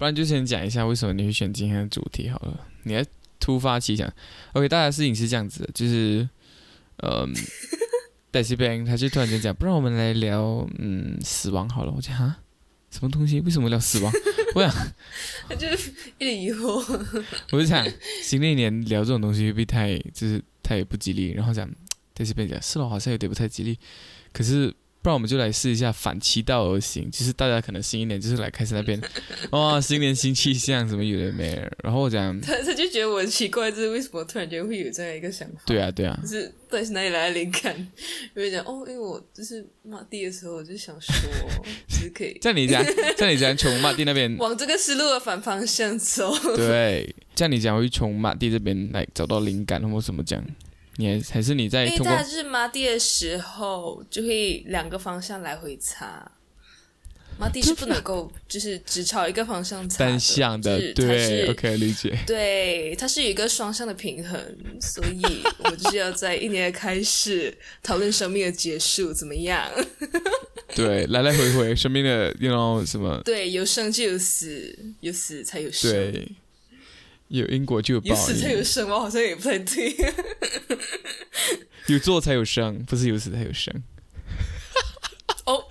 不然就先讲一下为什么你会选今天的主题好了。你来突发奇想，OK，大家事情是这样子的，就是，嗯，戴西边他就突然间讲，不然我们来聊嗯死亡好了。我讲哈，什么东西？为什么聊死亡？我想，他就是一脸疑惑。我就想新的一年聊这种东西会不会太就是太不吉利？然后讲戴西边讲是咯，好像有点不太吉利，可是。不然我们就来试一下反其道而行，就是大家可能新一年就是来开始那边，哇，新年新气象什么有的没的。然后我讲，他他就觉得我很奇怪，就是为什么突然间会有这样一个想法？对啊，对啊，就是到底是哪里来的灵感？因为讲哦，因为我就是马蒂的时候，我就想说，其实可以 像你讲，像你讲从马蒂那边 往这个思路的反方向走。对，像你讲会从马蒂这边来找到灵感或什么这样。你还还是你在因为通过他就是马蒂的时候，就会两个方向来回擦。麻地是不能够就是只朝一个方向擦单向的就是，对，OK 理解。对，它是有一个双向的平衡，所以我就是要在一年的开始讨论生命的结束怎么样？对，来来回回，生命的，you know 什么？对，有生就有死，有死才有生，对，有因果就有报有死才有，生吗？好像也不太对。有做才有生，不是有死才有生。哦，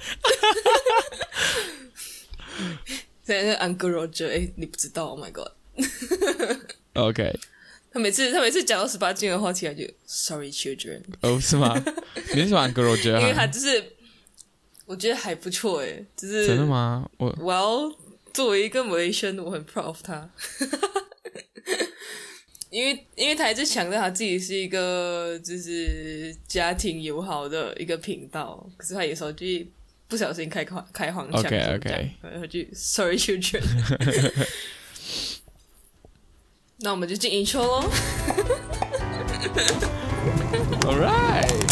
现在是 Uncle Roger，哎，你不知道？Oh my god！OK，他每次他每次讲到十八禁的话题，他就 Sorry children，哦，是吗？你是喜欢 Girl 因为他哈？就是我觉得还不错哎，就是真的吗？我 Well，作为一个 Malaysian，我很 proud of 他，因为因为他一直强调他自己是一个就是家庭友好的一个频道，可是他有时候就不小心开开开黄腔样然后就 Sorry children。那我们就进 intro 喽。All right，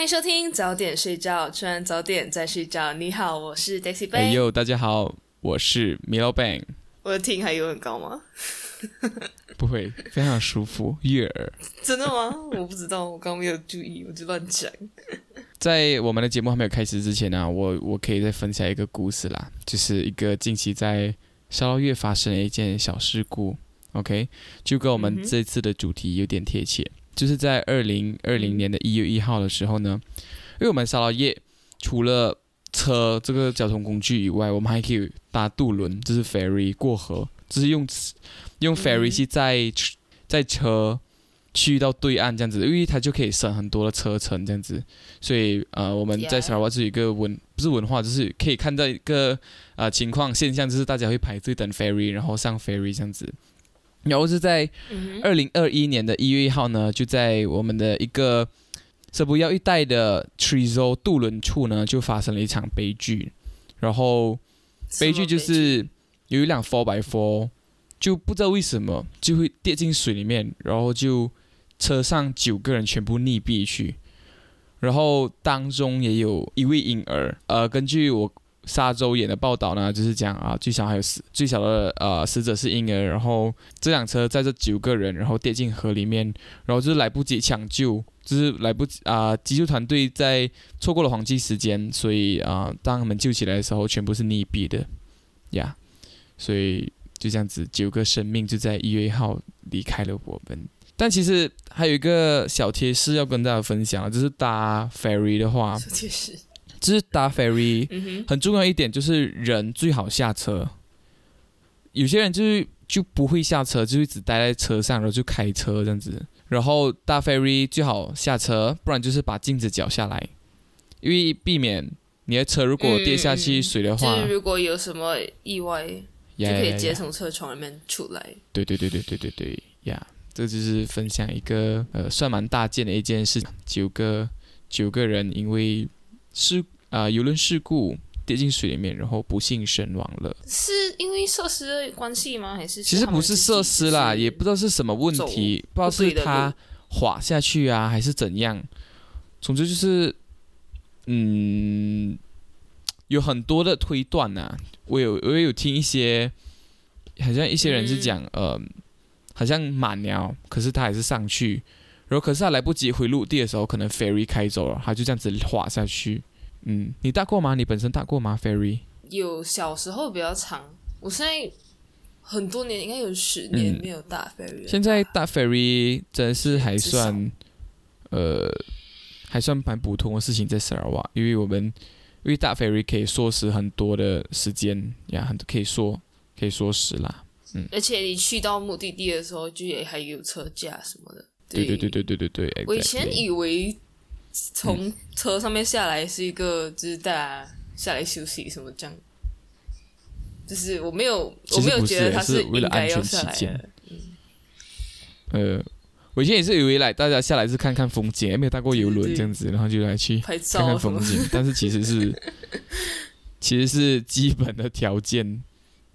欢迎收听早点睡觉，吃完早点再睡觉。你好，我是 Daisy 哎 Bay。呦，大家好，我是 Milo Bang，我的听还有很高吗？不会，非常舒服，悦耳。真的吗？我不知道，我刚没有注意，我就乱讲。在我们的节目还没有开始之前呢、我我可以再分享一个故事啦，就是一个近期在烧 lau 月发生的一件小事故。OK，就跟我们这次的主题有点贴切，就是在二零二零年的一月一号的时候呢，因为我们烧 lau 业除了车这个交通工具以外，我们还可以搭渡轮，就是 ferry 过河，就是用用 ferry 嗯去载载车去到对岸这样子，因为它就可以省很多的车程这样子。所以呃，我们在沙拉瓦是一个文不是文化，就是可以看到一个呃情况现象，就是大家会排队等 ferry，然后上 ferry 这样子。然后是在二零二一年的一月一号呢，就在我们的一个舍布要一带的 Trizo 渡轮处呢，就发生了一场悲剧。然后悲剧就是有一辆 Four by Four，就不知道为什么就会跌进水里面，然后就车上九个人全部溺毙去，然后当中也有一位婴儿。呃，根据我沙洲演的报道呢，就是讲啊，最小还有死最小的呃死者是婴儿，然后这辆车载着九个人，然后跌进河里面，然后就是来不及抢救，就是来不及啊、急救团队在错过了黄金时间，所以啊、当他们救起来的时候，全部是溺毙的，呀、所以就这样子，九个生命就在一月一号离开了我们。但其实还有一个小贴士要跟大家分享，就是搭 ferry 的话，就是搭 ferry 嗯，很重要一点就是人最好下车。有些人就是就不会下车，就一直待在车上，然后就开车这样子。然后搭 ferry 最好下车，不然就是把镜子绞下来，因为避免你的车如果跌下去水的就话，是如果有什么意外，就可以直接从车窗里面出来。对对对对对对对呀这就是分享一个呃算蛮大件的一件事，九个九个人因为事啊、游轮事故跌进水里面，然后不幸身亡了。是因为设施的关系吗？还是其实不是设施啦，也不知道是什么问题，不知道是他滑下去啊，还是怎样。总之就是，嗯，有很多的推断呐、我有我也有听一些，好像一些人是讲，呃，好像满了，可是他还是上去，然后可是他来不及回陆地的时候，可能 ferry 开走了，他就这样子滑下去。嗯，你搭过吗？你本身搭过吗？ferry 有小时候比较长，我现在很多年，应该有十年嗯没有搭 ferry 了。现在搭 ferry 真是还算，呃，还算蛮普通的事情在沙拉瓦，因为我们因为搭 ferry 可以缩时很多的时间呀，很可以缩可以缩时啦。嗯而且你去到目的地的时候，就也还有车价什么的。对对对对对对对。我以前以为从车上面下来是一个，就是大家下来休息什么这样，就是我没有我没有觉得他是为了安全起见的。呃，我以前也是以为来大家下来是看看风景，没有搭过游轮对对这样子，然后就来去拍看看风景，但是其实是其实是基本的条件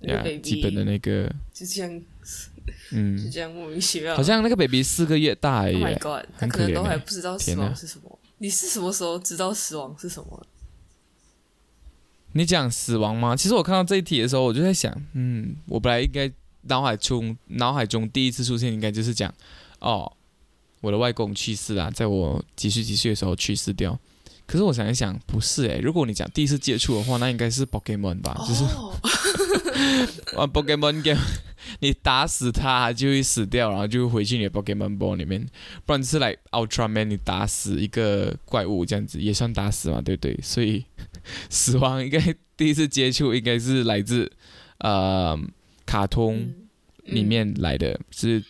呀 baby 基本的那个就这样就嗯，这样莫名其妙。好像那个 baby 四个月大而已 Oh 他很可能都可怜欸还不知道死亡是什么。你是什么时候知道死亡是什么？你讲死亡吗？其实我看到这一题的时候，我就在想，嗯，我本来应该脑海中脑海中第一次出现应该就是讲，哦，我的外公去世啦，在我几岁几岁的时候去世掉。可是我想一想，不是诶，如果你讲第一次接触的话，那应该是 Pokemon 吧，就是哦，玩 Pokemon game，你打死它它就会死掉，然后就回去你的 Pokemon Ball 里面。不然是来 Ultraman，你打死一个怪物这样子也算打死嘛，对不对？所以死亡应该第一次接触应该是来自呃卡通嗯里面来的，是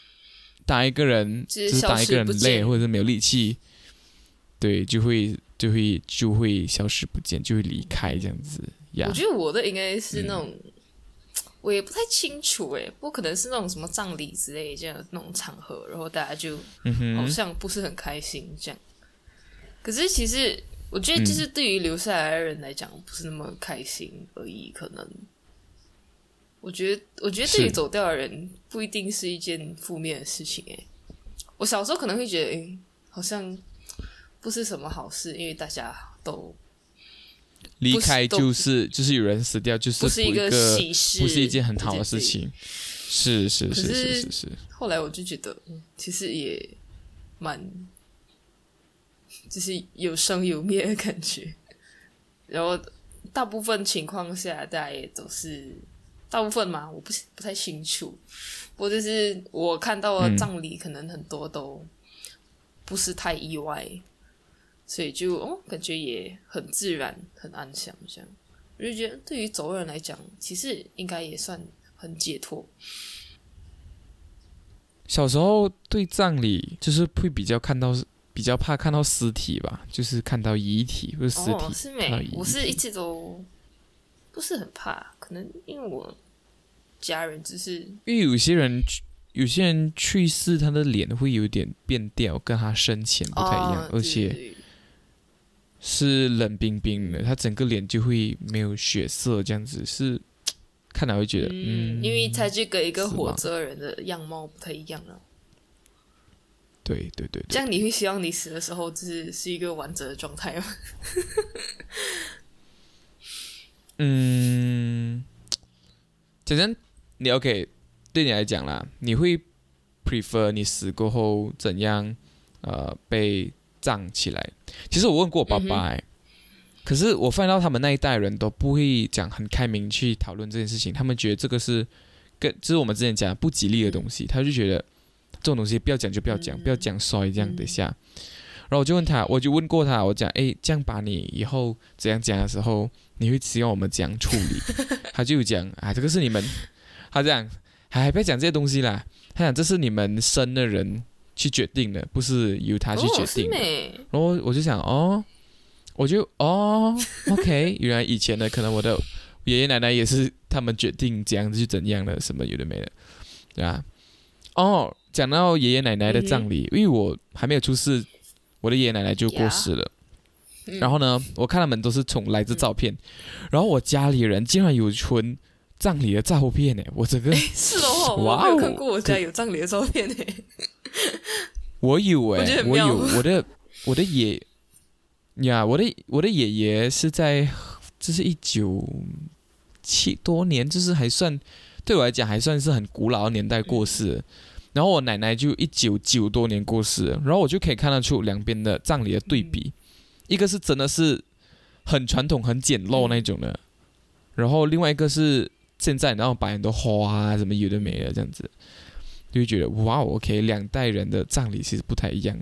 当一个人就是就是当一个人累或者是没有力气，对，就会就会就会消失不见，就会离开这样子呀我。觉得我的应该是那种，嗯我也不太清楚诶，不过可能是那种什么葬礼之类这样的那种场合，然后大家就好像不是很开心这样。可是其实我觉得，嗯就是对于留下来的人来讲，不是那么开心而已。可能我觉得，我觉得对于走掉的人，不一定是一件负面的事情。诶，我小时候可能会觉得，诶，好像不是什么好事，因为大家都离开就是就是有人死掉，就是不是一个喜事，不是一件很好的事情。是是是是是是是，后来我就觉得，嗯，其实也蛮，就是有生有灭的感觉。然后大部分情况下，大家也都是大部分嘛，我不不太清楚。不过就是我看到的嗯葬礼，可能很多都不是太意外，所以就哦，感觉也很自然、很安详这样。我就觉得，对于走的人来讲，其实应该也算很解脱。小时候对葬礼就是会比较看到比较怕看到尸体吧，就是看到遗体或者尸体。我是一直都不是很怕，可能因为我家人只是因为有些人去有些人去世，他的脸会有点变调，跟他生前不太一样，哦而且是冷冰冰的，他整个脸就会没有血色，这样子是 看来会觉得嗯，嗯，因为他这个一个活着的人的样貌不太一样了。对对对对，这样你会希望你死的时候就是是一个完整的状态吗？嗯，讲真，你 OK，对你来讲啦，你会 prefer 你死过后怎样呃被葬起来？其实我问过我爸嗯爸、欸，可是我发现到他们那一代人都不会讲很开明去讨论这件事情，他们觉得这个是跟就是我们之前讲的不吉利的东西，他就觉得这种东西不要讲就不要讲，嗯不要讲衰这样，嗯等一下。然后我就问他，我就问过他，我讲，诶，这样把你以后怎样讲的时候，你会希望我们怎样处理？他就讲啊，这个是你们，他这样，还不要讲这些东西啦。他讲这是你们生的人去决定的，不是由他去决定然后我就想，哦，我就哦，OK，原来以前的可能我的爷爷奶奶也是他们决定怎样子就怎样的，什么有的没的，对吧？哦，讲到爷爷奶奶的葬礼，因为我还没有出世，我的爷爷奶奶就过世了。嗯然后呢，我看他们都是从来自照片，然后我家里人竟然有存葬礼的照片呢，我整个是哦，我哇哦没有看过我家有葬礼的照片诶。我有我觉得哎，我有我的我的爷呀，我的我的爷爷是在这是一九七多年，就是还算对我来讲还算是很古老的年代过世。然后我奶奶就一九九多年过世，然后我就可以看得出两边的葬礼的对比，一个是真的是很传统、很简陋那种的，然后另外一个是现在然后摆很多花啊什么有的没的这样子，就会觉得哇，OK，两代人的葬礼其实不太一样。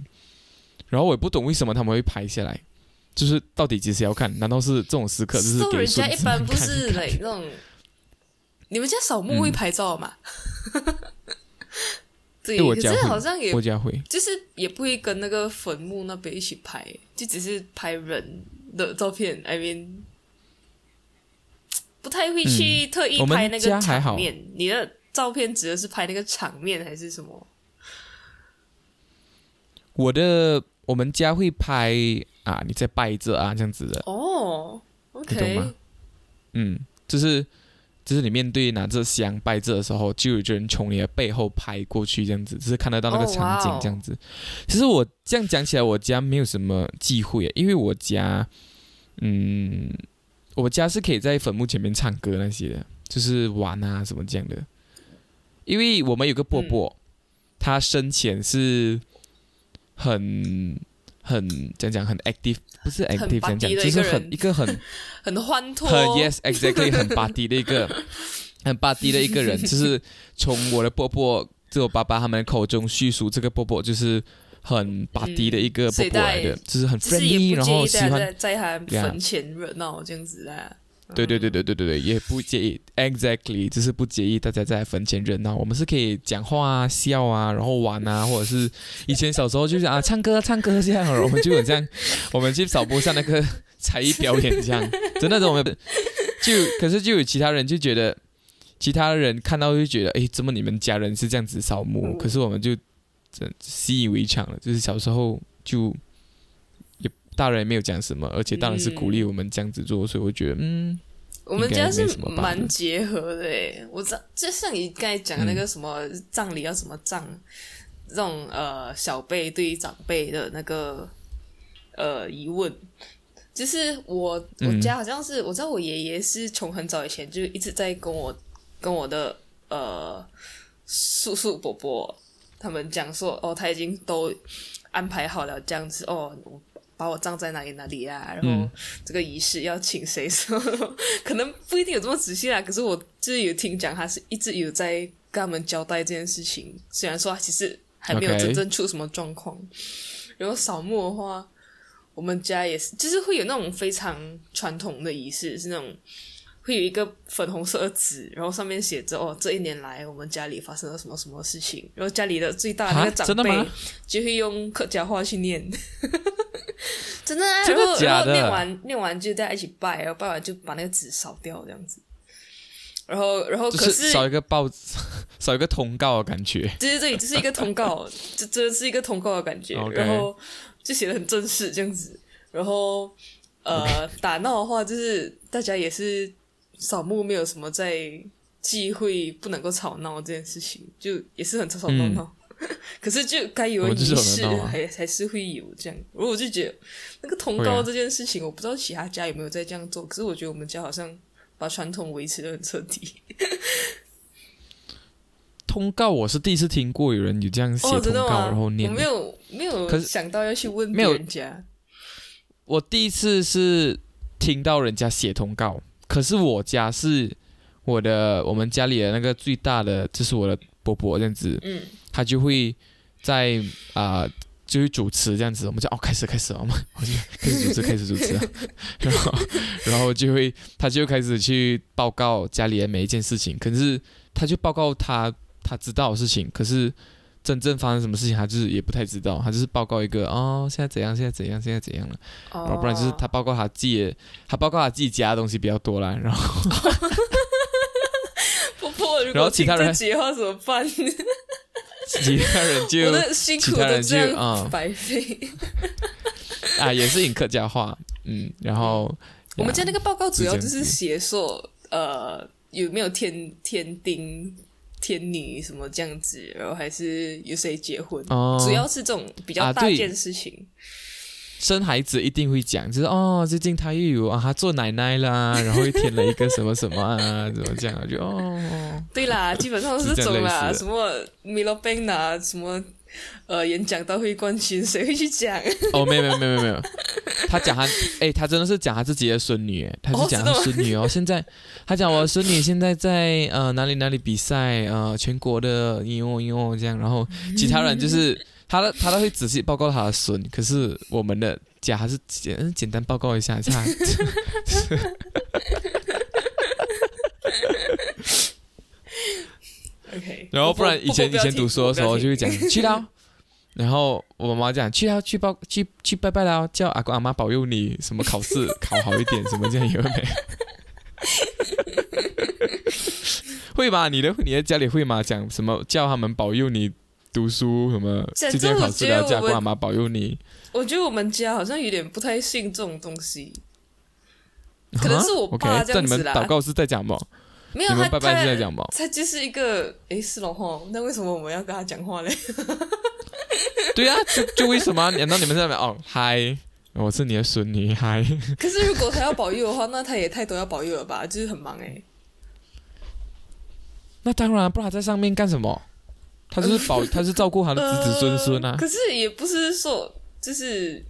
然后我也不懂为什么他们会拍下来，就是到底几时要看？难道是这种时刻就是给人家一般不是嘞那种，你们家扫墓会拍照吗？对，可是对我家会好像也我家会，就是也不会跟那个坟墓那边一起拍，就只是拍人的照片，I mean，不太会去特意拍那个场面。你的照片指的是拍那个场面还是什么？我的我们家会拍啊，你在拜着啊这样子的，哦你懂吗嗯，就是就是你面对拿着香拜着的时候，就有人从你的背后拍过去，这样子，就是看得到那个哦场景这样子。其实我这样讲起来，我家没有什么忌讳，因为我家，嗯，我家是可以在坟墓前面唱歌那些的，就是玩啊什么这样的。因为我们有个伯伯，他生前是很很讲讲很 active，不是 active 讲讲，的就是很一个很 很欢脱。很 yes exactly 很 body 的一个 很 body 的一个人，就是从我的伯伯，就我爸爸他们口中叙述，这个伯伯就是很 body 的一个伯伯来的，就是很 friendly，然后喜欢在在他坟前热闹这样子啊。对对对对对对对，也不介意，exactly，就是不介意大家在坟前热闹。我们是可以讲话啊、笑啊，然后玩啊，或者是以前小时候就是啊唱歌唱歌这样，我们就很像我们去扫墓像那个才艺表演这样，真的我们就可是就有其他人就觉得，其他人看到就觉得，哎，怎么你们家人是这样子扫墓？嗯可是我们就真习以为常了，就是小时候就。也大人也没有讲什么，而且大人是鼓励我们这样子做，所以我觉得，嗯，我们家是蛮结合的诶，我知道，就像你刚才讲的那个什么葬礼要什么葬，这种呃小辈对于长辈的那个呃疑问，就是我我嗯家好像是、我知道我爷爷是从很早以前就一直在跟我跟我的呃叔叔伯伯他们讲说，哦，他已经都安排好了这样子，哦，我把我葬在哪里哪里啊，然后嗯这个仪式要请谁什么，可能不一定有这么仔细啦。可是我就是有听讲，他是一直有在跟他们交代这件事情。虽然说他其实还没有真正出什么状况。然后扫墓的话，我们家也是，就是会有那种非常传统的仪式，是那种会有一个粉红色的纸，然后上面写着哦，这一年来我们家里发生了什么什么事情，然后家里的最大的那啊个长辈就会用客家话去念。真的啊，真的然后假的然后念完念完就大家一起拜，然后拜完就把那个纸烧掉这样子。然后，然后可就是少一个报，少一个通告的感觉。对对对，这是一个通告，这真的是一个通告的感觉。然后就写的很正式这样子。然后呃，打闹的话，就是大家也是扫墓，没有什么在忌讳不能够吵闹这件事情，就也是很吵吵闹闹。可是就该有的仪式还还是会有这样。然后我就觉得那个通告这件事情，我不知道其他家有没有在这样做，可是我觉得我们家好像把传统维持的很彻底。通告我是第一次听过有人有这样写哦，通告？然后念。我没有没有想到要去问人家。我第一次是听到人家写通告，可是我家是我的我们家里的那个最大的，就是我的伯伯这样子，嗯，他就会在啊、就会主持这样子，我们就哦开始开始了，我们我就开始主持开始主持，然后然后就会他就开始去报告家里的每一件事情，可是他就报告他他知道的事情，可是真正发生什么事情他就是也不太知道，他就是报告一个哦现在怎样现在怎样现在怎样了，哦。然后不然就是他报告他自己的，他报告他自己家的东西比较多啦，然后。婆婆，如然果其他人这节话怎么办？其他人就我的辛苦的这样啊白费。啊也是引客家话，嗯，然后 我们家那个报告主要就是写说，呃，有没有天天丁、天女什么这样子，然后还是有谁结婚，哦主要是这种比较大件事情。生孩子一定会讲，就是哦，最近他又有啊，他做奶奶啦，然后又添了一个什么什么啊，怎么讲啊？就哦，对啦，基本上是这种啦，什么 Milo Bank 啊，什么呃演讲大会冠军，谁会去讲？哦，没有没有没有没有，他讲他，哎，他真的是讲他自己的孙女，哎，他是讲他孙女哦。现在他讲我的孙女现在在呃哪里哪里比赛，呃全国的因为因为这样，然后其他人就是他的他都会仔细报告他的孙，可是我们的家还是简简单报告一下，他。OK，然后不然以前以前读书的时候就会讲去到，然后我妈妈讲去到去报去去拜拜啦，叫阿公阿妈保佑你什么考试考好一点什么这样有没有？会吗？你的你的家里会吗？讲什么叫他们保佑你读书什么？今天考试了，叫阿公阿妈保佑你。我觉得我们家好像有点不太信这种东西，可能是我爸这样子啦。祷告是在讲吗？没有，他拜拜是在讲吗？他就是一个诶，是了哈。那为什么我们要跟他讲话嘞？对啊，就就为什么？难道你们在那哦，嗨，我是你的孙女，嗨。可是如果他要保佑的话，那他也太多要保佑了吧？就是很忙哎。那当然，不然他在上面干什么？他就是保，他是照顾他的子子孙孙啊。可是也不是说，就是。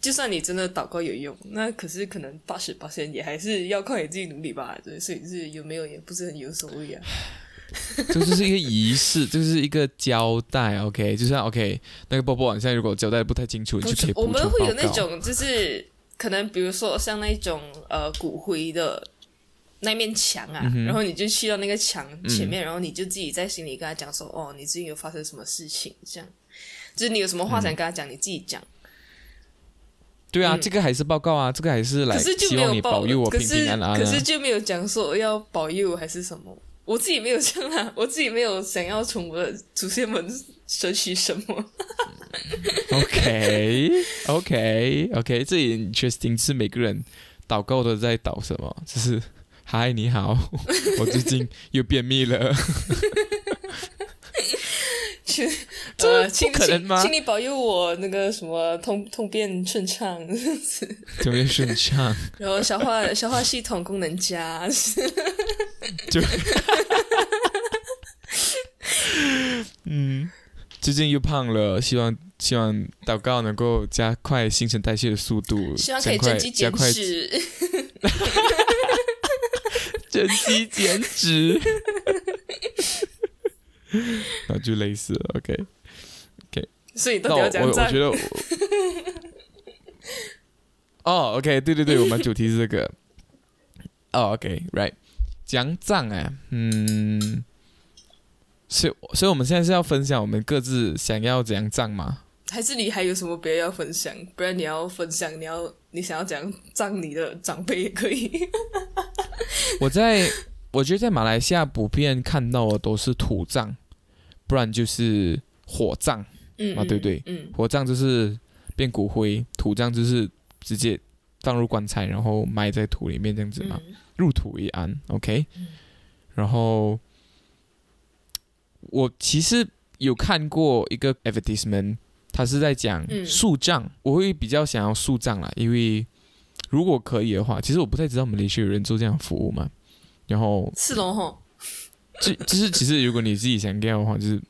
就算你真的祷告有用，那可是可能八十八千也还是要靠你自己努力吧。对，所以是有没有也不是很有所谓啊。这就是一个仪式，就是一个交代。OK，就像 OK，那个波波晚上如果交代不太清楚，你就可以我们会有那种，就是可能比如说像那种呃骨灰的那面墙啊，然后你就去到那个墙前面，然后你就自己在心里跟他讲说：“哦，你最近有发生什么事情？”这样，就是你有什么话想跟他讲，你自己讲。对啊，这个还是报告啊，这个还是来希望你保佑我平平安安可是就没有讲说要保佑还是什么，我自己没有这样啊，我自己没有想要从我的祖先们索取什么。OK，OK，OK，这也 interesting，是每个人祷告都在祷什么？就是嗨，你好，我最近又便秘了。呃，不可能吗？请你保佑我那个什么通通便顺畅，通便顺畅，然后消化消化系统功能佳，就，嗯，最近又胖了，希望希望祷告能够加快新陈代谢的速度，希望可以增肌减脂，增肌 减脂。那 就类似了，OK，OK。所以到底要讲赞？我我觉得，哦，OK，对对对，我们主题是这个。哦，OK，Right，讲赞哎，嗯，所以所以我们现在是要分享我们各自想要怎样赞吗？还是你还有什么别的要分享？不然你要分享，你要你想要讲葬你的长辈也可以。我在。我觉得在马来西亚普遍看到的都是土葬，不然就是火葬，嗯啊，对对，嗯火葬就是变骨灰，土葬就是直接放入棺材，然后埋在土里面这样子嘛，入土为安，OK。然后我其实有看过一个 advertisement，他是在讲树葬，我会比较想要树葬啦，因为如果可以的话，其实我不太知道马来西亚有人做这样服务嘛。然后是龙吼，就就是其实如果你自己想要的话，就是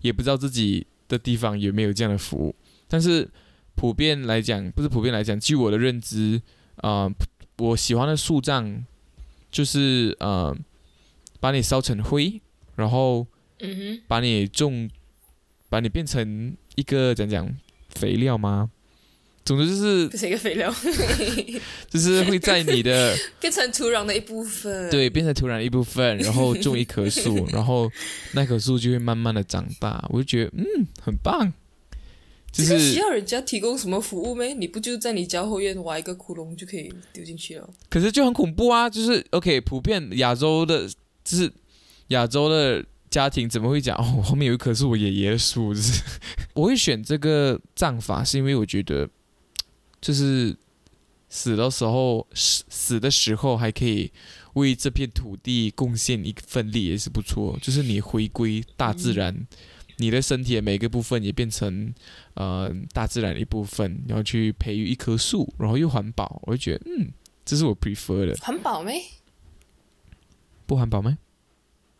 也不知道自己的地方有没有这样的服务。但是普遍来讲，不是普遍来讲，据我的认知，啊，我喜欢的树葬就是呃，把你烧成灰，然后嗯哼，把你种，把你变成一个讲讲肥料吗？总之就是变成一个肥料，就是会在你的 变成土壤的一部分，对，变成土壤的一部分，然后种一棵树，然后那棵树就会慢慢的长大。我就觉得，嗯，很棒。就是需要人家提供什么服务没？你不就在你家后院挖一个窟窿就可以丢进去了？可是就很恐怖啊！就是 OK，普遍亚洲的，就是亚洲的家庭怎么会讲？哦，后面有一棵是我爷爷的树，就是 我会选这个葬法，是因为我觉得。就是死的时候，死死的时候还可以为这片土地贡献一份力，也是不错。就是你回归大自然你的身体的每个部分也变成呃大自然的一部分，然后去培育一棵树，然后又环保，我就觉得嗯，这是我 prefer 的。环保没？不环保吗？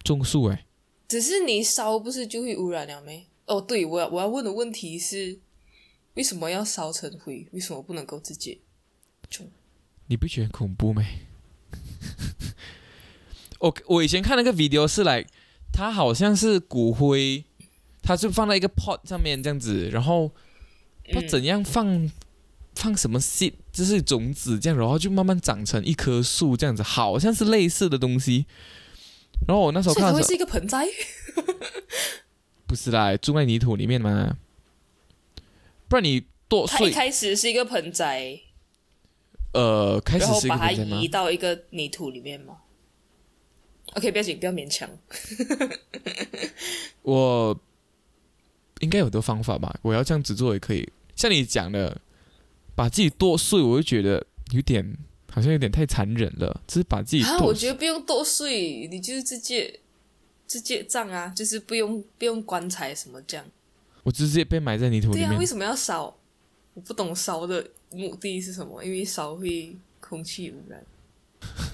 种树哎、只是你烧不是就会污染了没？哦，对，我要我要问的问题是，为什么要烧成灰？为什么不能够直接种？你不觉得很恐怖吗？我我以前看那个 video 是来，它好像是骨灰，它就放在一个 pot 上面这样子，然后不嗯怎样放、放什么 seed，就是种子这样，然后就慢慢长成一棵树这样子，好像是类似的东西。然后我那时候看的时候，是一个盆栽？不是啦，种在泥土里面嘛，不然你剁它一碎，开始是一个盆栽，呃，开始是把它个盆栽吗移？到一个泥土里面吗？OK，不要紧，不要勉强。我应该有的方法吧，我要这样子做也可以。像你讲的，把自己剁碎，我就觉得有点好像有点太残忍了，只是把自己啊，我觉得不用剁碎，你就是直接直接葬啊，就是不用不用棺材什么这样。我直接被埋在泥土里对啊，面为。什么要烧？我不懂烧的目的是什么，因为烧会空气污染。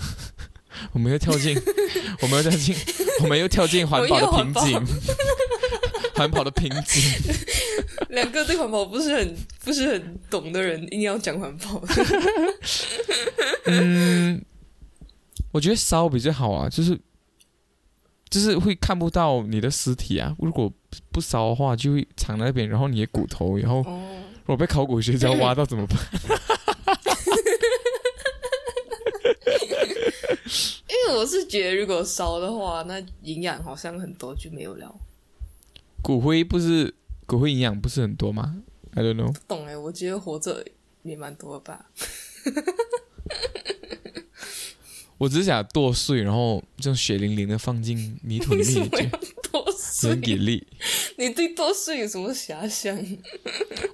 我们又跳进，我们又跳进，我们又跳进环保的瓶颈，环保的瓶颈。两个对环保不是很不是很懂的人，硬要讲环保。嗯，我觉得烧比较好啊，就是就是会看不到你的尸体啊。如果不烧的话，就会藏在那边，然后你的骨头，然后哦，如果被考古学家挖到怎么办？因为我是觉得如果烧的话，那营养好像很多就没有了。骨灰不是骨灰营养不是很多吗？I don't know。不懂哎，我觉得活着也蛮多吧。我只是想剁碎，然后这样血淋淋的放进泥土里面，也要多也睡很？给力。你对剁碎有什么遐想？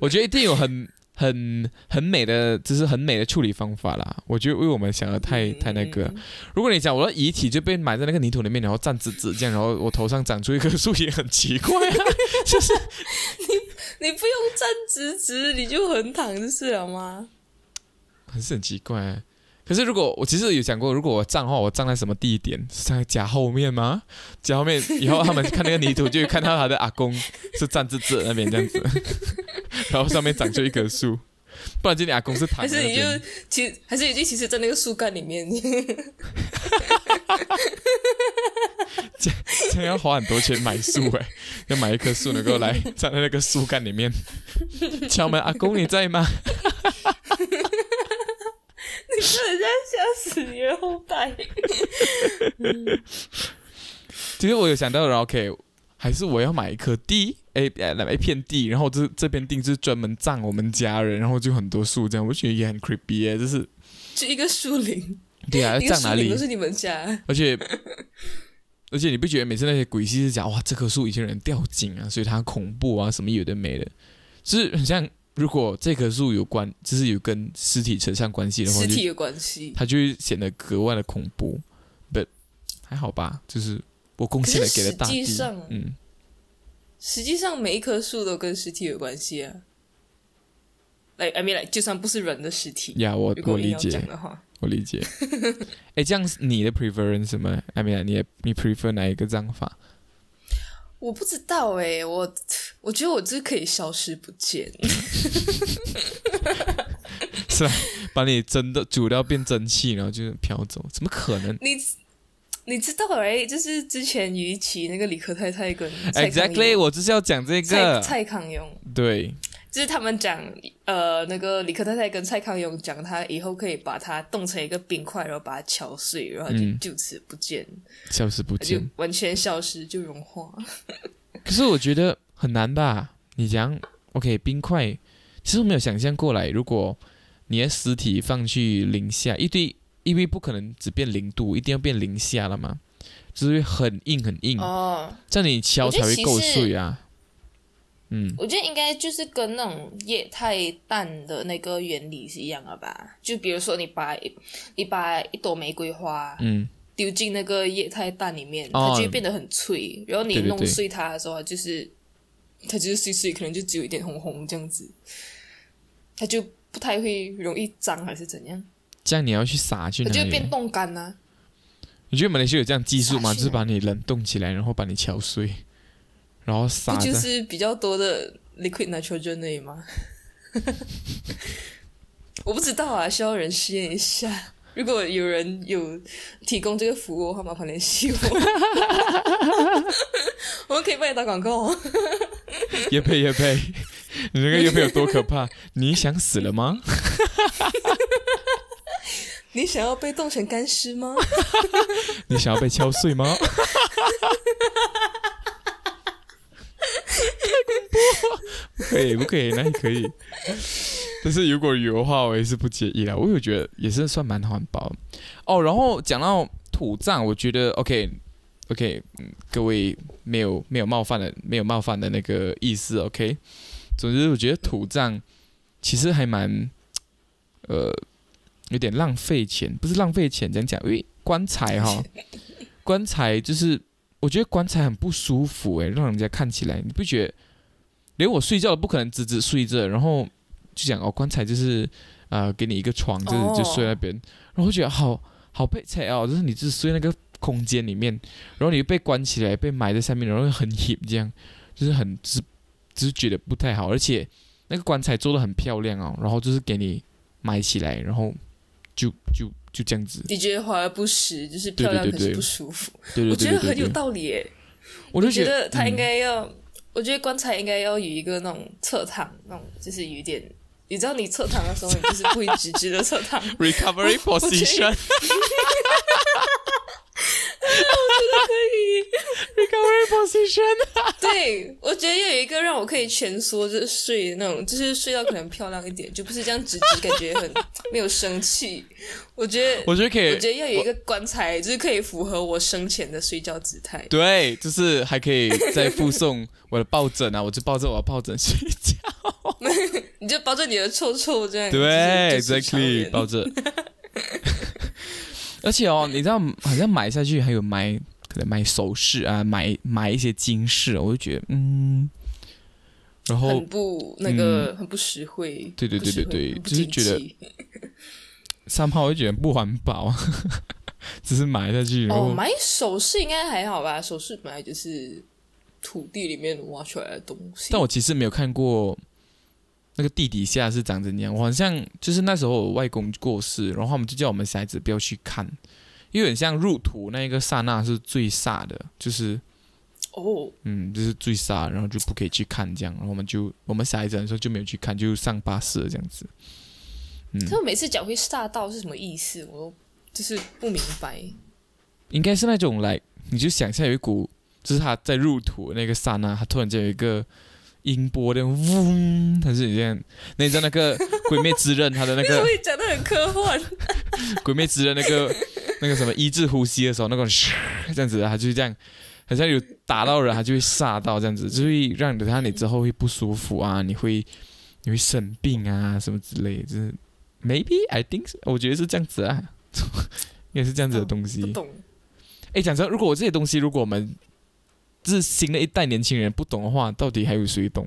我觉得一定有很很很美的，就是很美的处理方法啦。我觉得为我们想的太太那个。如果你讲我的遗体就被埋在那个泥土里面，然后站直直这样，然后我头上长出一棵树，也很奇怪啊。就是你你不用站直直，你就横躺就是了吗？还是很奇怪、啊。可是如果我其实有讲过，如果我站的话，我站在什么地点？是在家后面吗？家后面以后他们看那个泥土，就会看到他的阿公是站在这那边这样子，然后上面长出一棵树。不然今天阿公是躺还是你就。其还是你就其实，在那个树干里面，这这要花很多钱买树哎，要买一棵树能够来站在那个树干里面 敲门，阿公你在吗？你说人家吓死你的后代。其实我有想到，然后可以还是我要买一颗地，哎，呃买一片地，然后这这片地是专门葬我们家人，然后就很多树这样，我觉得也很 creepy 耶，就是就一个树林，对啊，要葬哪里都？是你们家。而且而且你不觉得每次那些鬼戏是讲哇这棵树以前人掉井啊，所以它恐怖啊，什么有的没的，就是很像如果这棵树有关，就是有跟尸体扯上关系的话，就实体的关系，它就会显得格外的恐怖。But 还好吧，就是我贡献了给了大地实际上，嗯，实际上每一棵树都跟尸体有关系啊。来，I mean，like, 就算不是人的尸体，呀，我我理解，的话，我理解。哎，这样你的 preference 什么？I mean，你你 prefer 哪一个葬法？我不知道哎、我我觉得我这可以消失不见。是吧？把你真的煮掉变蒸汽，然后就飘走？怎么可能你你知道哎、就是之前于琦那个理科太太跟？Exactly，我就是要讲这蔡个。蔡康永，对，就是他们讲呃那个李克太太跟蔡康永讲，他以后可以把它冻成一个冰块，然后把它敲碎，然后就嗯就此不见，消失不见。完全消失，就融化。可是我觉得很难吧？你讲 OK 冰块，其实我没有想象过来，如果你的尸体放去零下，一堆因为不可能只变零度，一定要变零下了嘛，就是会很硬很硬，哦，这样你敲才会够碎啊。嗯，我觉得应该就是跟那种液态氮的那个原理是一样的吧？就比如说你把你把一朵玫瑰花嗯，丢进那个液态氮里面，哦。它就会变得很脆，然后你弄碎它的时候，就是它就是碎碎，可能就只有一点红红这样子，它就不太会容易脏还是怎样，这样你要去撒去哪里它就会变？冻干啊。你觉得马来西亚有这样技术吗？就是把你冷冻起来，然后把你敲碎，然后撒不就是比较多的 liquid nitrogen 而已吗？我不知道啊，需要人试验一下。如果有人有提供这个服务的话，麻烦联系我，我们可以帮你打广告哦。叶配叶配，你那个叶配有多可怕？你想死了吗？你想要被冻成干尸吗？你想要被敲碎吗？不可以，不可以，那也可以。但是如果有的话，我也是不介意啦。我有觉得也是算蛮环保哦。然后讲到土葬，我觉得 OK OK，嗯，各位没有没有冒犯的没有冒犯的那个意思 OK。总之，我觉得土葬其实还蛮呃有点浪费钱，不是浪费钱，讲讲，因为棺材哈，棺材就是我觉得棺材很不舒服诶，让人家看起来你不觉得？连我睡觉都不可能直直睡着，然后就讲哦，棺材就是呃给你一个床，就是哦就睡那边，然后我觉得好好被踩哦，就是你只睡那个空间里面，然后你被关起来，被埋在下面，然后很 hip 这样，就是很只只觉得不太好，而且那个棺材做的很漂亮哦，然后就是给你埋起来，然后就就就这样子，你觉得华而不实，就是漂亮可是对对对对不舒服。对对我觉得很有道理耶。我就觉觉得他应嗯该要，我觉得棺材应该要有一个那种侧躺，那种就是有一点，你知道你侧躺的时候，你就是不会直直的侧躺。recovery position 可 以，recovery position。对我觉得要有一个让我可以蜷缩着睡的那种，就是睡到可能漂亮一点，就不是这样直直，感觉很没有生气。我觉得，我觉得可以，我觉得要有一个棺材，就是可以符合我生前的睡觉姿态。对，就是还可以再附送我的抱枕啊，我就抱着我的抱枕睡觉。你就抱着你的臭臭这样。对，exactly，抱着。而且哦，你知道，好像买下去还有买，可能买首饰啊，买买一些金饰，我就觉得，嗯，然后很不那个，很不实惠。嗯对对对对对就是觉得三炮我就觉得不环保，只是买下去，哦，买首饰应该还好吧？首饰本来就是土地里面挖出来的东西。但我其实没有看过那个地底下是长怎样。我好像就是那时候我外公过世，然后他们就叫我们小孩子不要去看，因为很像入土那一个刹那是最煞的，就是哦，嗯，就是最煞，然后就不可以去看这样。然后我们就我们小孩子的时候就没有去看，就上巴士了这样子。嗯，他们每次讲会煞到是什么意思？我都就是不明白。应该是那种来，你就想象有一股，就是他在入土的那个刹那，他突然间有一个音波的嗡，它是这样。那你知道那个《鬼灭之刃》它的那个 会讲的很科幻。《鬼灭之刃》那个 那个什么医治呼吸的时候，那个嘘 这样子，它就是这样，好像有打到人，它就会吓到这样子，就会让你看你之后会不舒服啊，你会你会生病啊什么之类，就是 maybe I think，我觉得是这样子啊，应该是这样子的东西。不懂。哎，讲真，如果我这些东西，如果我们就是新的一代年轻人不懂的话，到底还有谁懂？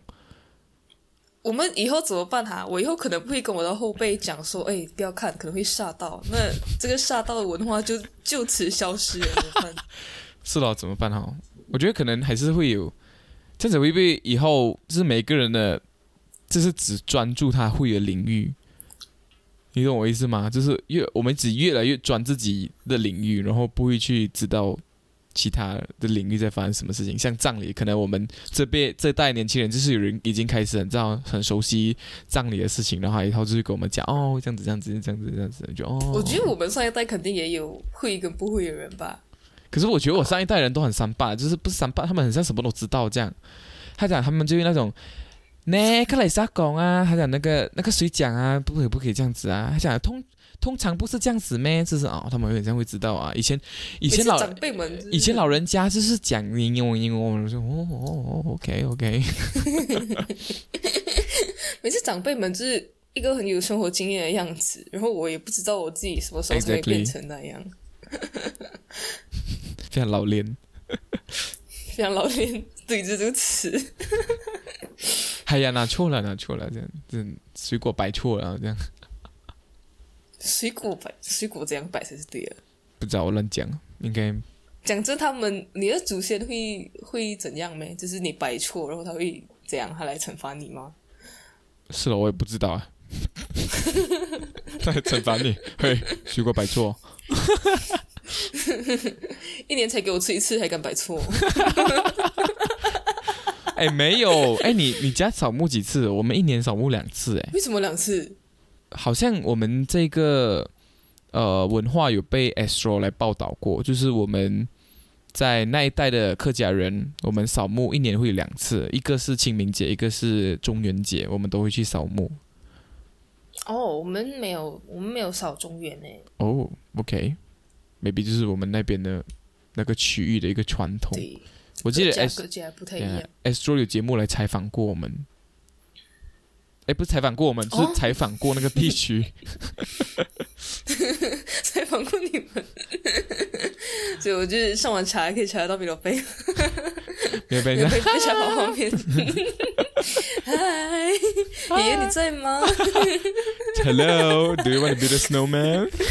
我们以后怎么办哈、我以后可能不会跟我的后辈讲说，哎，不要看，可能会吓到。那这个吓到的文化就就此消失了，怎么办？是了，怎么办哈？我觉得可能还是会有，这样子会不会以后就是每个人的，就是只专注他会的领域？你懂我意思吗？就是越我们只越来越专自己的领域，然后不会去知道其他的领域在发生什么事情。像葬礼，可能我们这辈这代年轻人就是有人已经开始很知道很熟悉葬礼的事情，然后以后就是跟我们讲哦，这样子这样子这样子这样子，就哦。我觉得我们上一代肯定也有会跟不会的人吧。可是我觉得我上一代人都很三八，就是不是三八，他们很像什么都知道这样。他讲他们就是那种，那，克莱莎讲啊，他讲那个那个谁讲啊，不可以不可以这样子啊。他讲通通常不是这样子咩？就是哦，他们有点像会知道啊。以前以前老长辈们就是，以前老人家就是讲英文英文，我说哦哦哦，OK OK，每次长辈们就是一个很有生活经验的样子，然后我也不知道我自己什么时候才会变成那样。非常老练。非常老练对着这个词。哎呀，拿错了，拿错了，这样，这水果摆错了，这样。水果摆，水果这样摆才是对的。不知道我乱讲，应该讲真，他们你的祖先会会怎样没？就是你摆错，然后他会怎样？他来惩罚你吗？是了，我也不知道啊。他来惩罚你，嘿，水果摆错，一年才给我吃一次，还敢摆错？哎，没有，哎，你你家扫墓几次？我们一年扫墓两次，哎，为什么两次？好像我们这个呃文化有被 Astro 来报道过，就是我们在那一代的客家人，我们扫墓一年会有两次，一个是清明节，一个是中元节，我们都会去扫墓。哦，我们没有，我们没有扫中元呢。哦，OK，maybe 就是我们那边的那个区域的一个传统。我记得 S 不太一样，Astro 有节目来采访过我们。哎，不是采访过我们，是采访过那个地区。采访过你们，所以我就上网查，可以查得到比罗贝。米罗贝在采访方面。嗨，爷爷你在吗？Hello，Do you want to build a snowman？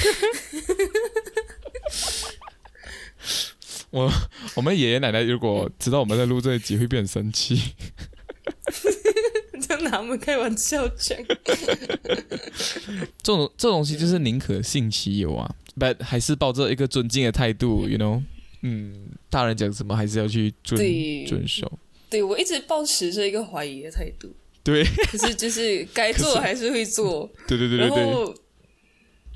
我我们爷爷奶奶如果知道我们在录这一集，会变很生气。拿我们开玩笑讲，这种这东西就是宁可信其有啊，but 还是抱着一个尊敬的态度，you know，嗯，大人讲什么还是要去遵遵守。对我一直保持着一个怀疑的态度，对，可是就是该做还是会做，对对对对对。然后，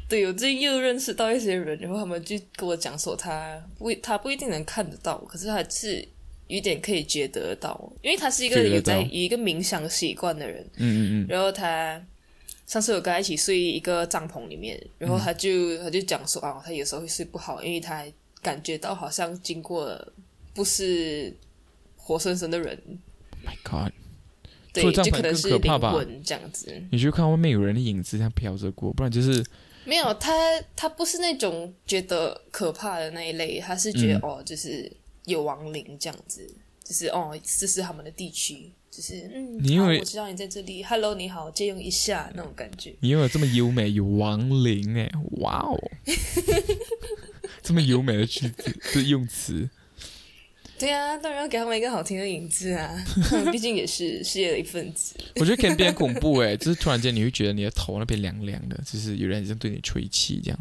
对我最近又认识到一些人，然后他们就跟我讲说，他不他不一定能看得到，可是还是。有点可以觉得到，因为他是一个有在一个冥想习惯的人，嗯嗯嗯，然后他上次有跟他一起睡一个帐篷里面，然后他就他就讲说啊，他有时候会睡不好，因为他感觉到好像经过了不是活生生的人，My God，对，就可能是灵魂这样子。你就看外面有人的影子这样飘着过，不然就是没有他，他不是那种觉得可怕的那一类，他是觉得哦，就是。有亡灵这样子，就是哦，这是他们的地区，就是嗯，你因为我知道你在这里，Hello，你好，借用一下那种感觉。你有这么优美有亡灵哎，哇哦，这么优美的句子的用词。对啊，当然要给他们一个好听的影子啊，毕竟也是事业的一份子。我觉得可能变 恐怖哎，就是突然间你会觉得你的头那边凉凉的，就是有人在对你吹气这样。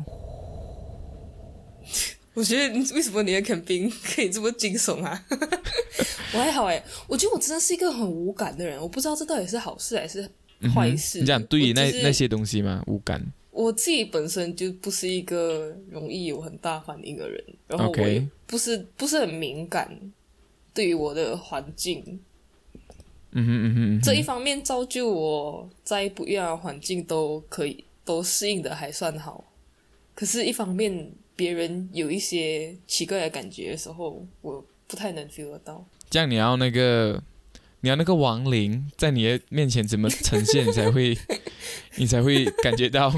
我觉得为什么你的肯宾可以这么惊悚啊？我还好哎，我觉得我真的是一个很无感的人，我不知道这到底是好事还是坏事。你讲对于那那些东西吗？无感。我自己本身就不是一个容易有很大反应的人，然后我也不是不是很敏感对于我的环境。嗯哼嗯哼，这一方面造就我在不一样的环境都可以都适应的还算好，可是，一方面。别人有一些奇怪的感觉的时候，我不太能 feel 得到。这样你要那个，你要那个亡灵在你的面前怎么呈现，你才会，你才会感觉到，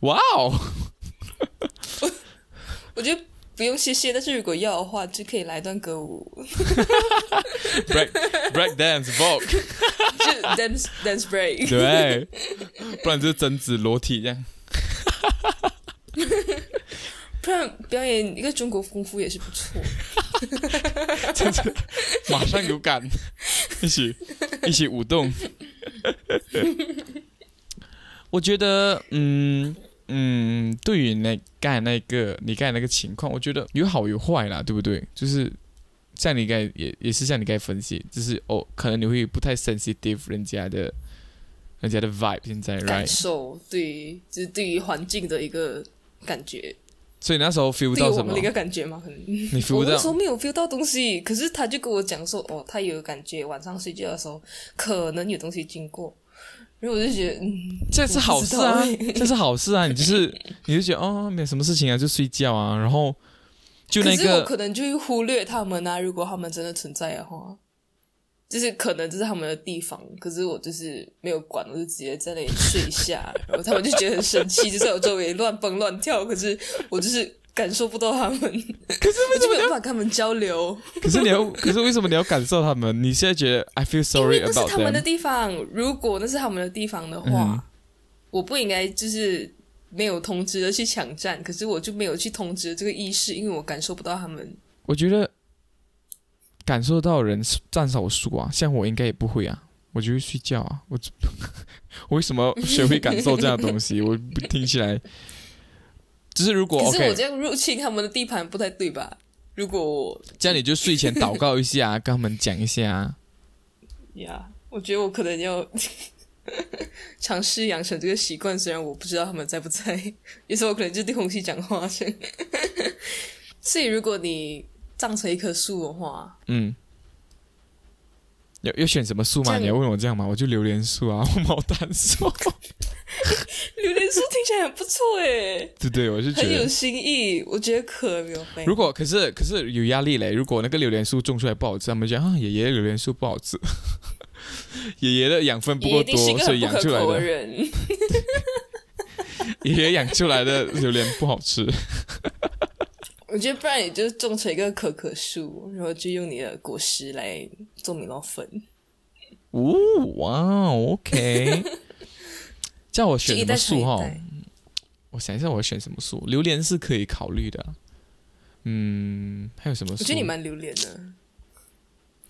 哇哦！我觉得不用谢谢，但是如果要的话，就可以来段歌舞。break break dance vogue，就 dance dance break。对，不然就是贞子裸体这样。不然表演一个中国功夫也是不错，真 的马上有感，一起一起舞动。我觉得，嗯嗯，对于那刚才那个你刚才那个情况，我觉得有好有坏啦，对不对？就是像你刚才也也是像你刚才分析，就是哦，可能你会不太 sensitive 人家的，人家的 vibe 现在感受，对，就是对于环境的一个感觉。所以那时候 feel 到什么？的一个感觉吗？可能你 feel 到？那时候没有 feel 到东西，可是他就跟我讲说，哦，他有感觉，晚上睡觉的时候可能有东西经过，然后我就觉得，嗯，这是好事啊，这是好事啊，你就是 你就觉得哦，没什么事情啊，就睡觉啊，然后就那个，可能就会忽略他们啊，如果他们真的存在的话。就是可能这是他们的地方，可是我就是没有管，我就直接在那里睡下，然后他们就觉得很生气，就在我周围乱蹦乱跳。可是我就是感受不到他们，可是为什么没有办法跟他们交流？可是你要，可是为什么你要感受他们？你现在觉得 I feel sorry 为那是 about 他们的地方。如果那是他们的地方的话，嗯我不应该就是没有通知的去抢占，可是我就没有去通知这个意识，因为我感受不到他们。我觉得感受到人占少数啊，像我应该也不会啊，我就会睡觉啊。我 我为什么 学会感受这样的东西？我不听起来，只是如果可是我这样入侵他们的地盘不太对吧？如果我这样你就睡前祷告一下，跟他们讲一下啊。呀我觉得我可能要尝试养成这个习惯，虽然我不知道他们在不在，有时候我可能就对空气讲话声。所以如果你葬成一棵树的话，嗯，要要选什么树吗？你要问我这样吗？我就榴莲树啊，或毛丹树，榴莲树听起来很不错哎，对对，我是觉很有。新意，我觉得可没有。如果可是可是有压力嘞，如果那个榴莲树种出来不好吃，他们讲啊，爷爷的榴莲树不好吃，爷爷的养分不够多，所以养出来的。爷爷养出来的榴莲不好吃。我觉得不然你就种成一个可可树，然后就用你的果实来做米酪粉，哦，哇，OK。叫我选什么树哈？我想一下，我选什么树？榴莲是可以考虑的。嗯，还有什么树？我觉得你蛮榴莲的，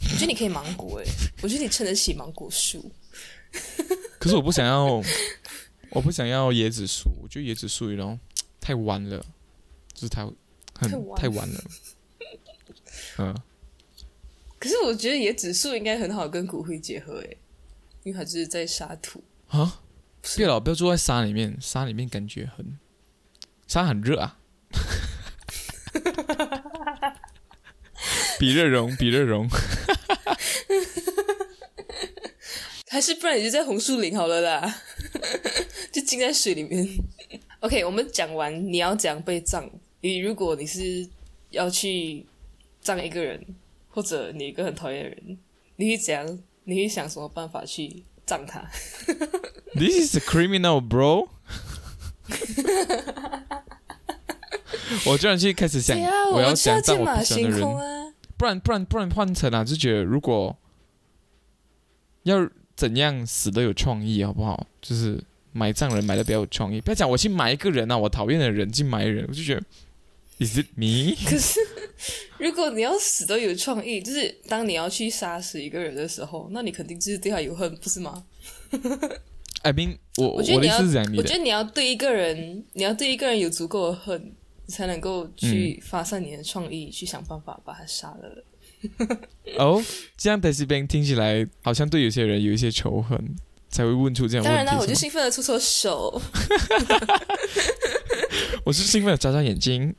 我觉得你可以芒果诶，我觉得你撑得起芒果树。可是我不想要，我不想要椰子树。我觉得椰子树，然后太弯了，就是太很太晚了。嗯，可是我觉得野子树应该很好跟骨灰结合诶，因为它就是在沙土。啊，不是别了，不要住在沙里面，沙里面感觉很沙很热啊。比热容，比热容。还是不然你就在红树林好了啦，就浸在水里面。OK，我们讲完你要怎样被葬。你如果你是要去葬一个人，或者你一个很讨厌的人，你会怎样？你会想什么办法去葬他？This is a criminal, bro。我居然去开始想，啊，我要想葬我不喜欢的人，啊！不然不然不然换成啊，就觉得如果要怎样死都有创意，好不好？就是埋葬人埋的比较有创意，不要讲我去埋一个人啊，我讨厌的人去埋人，我就觉得 Is it me？可是，如果你要死的有创意，就是当你要去杀死一个人的时候，那你肯定就是对他有恨，不是吗？I mean，我 我觉得你要对一个人，你要对一个人有足够的恨，你才能够嗯去发散你的创意，去想办法把他杀了。哦，这样 e b e n 听起来好像对有些人有一些仇恨，才会问出这样的当然啦，我就兴奋的搓搓手。我是兴奋的眨眨眼睛。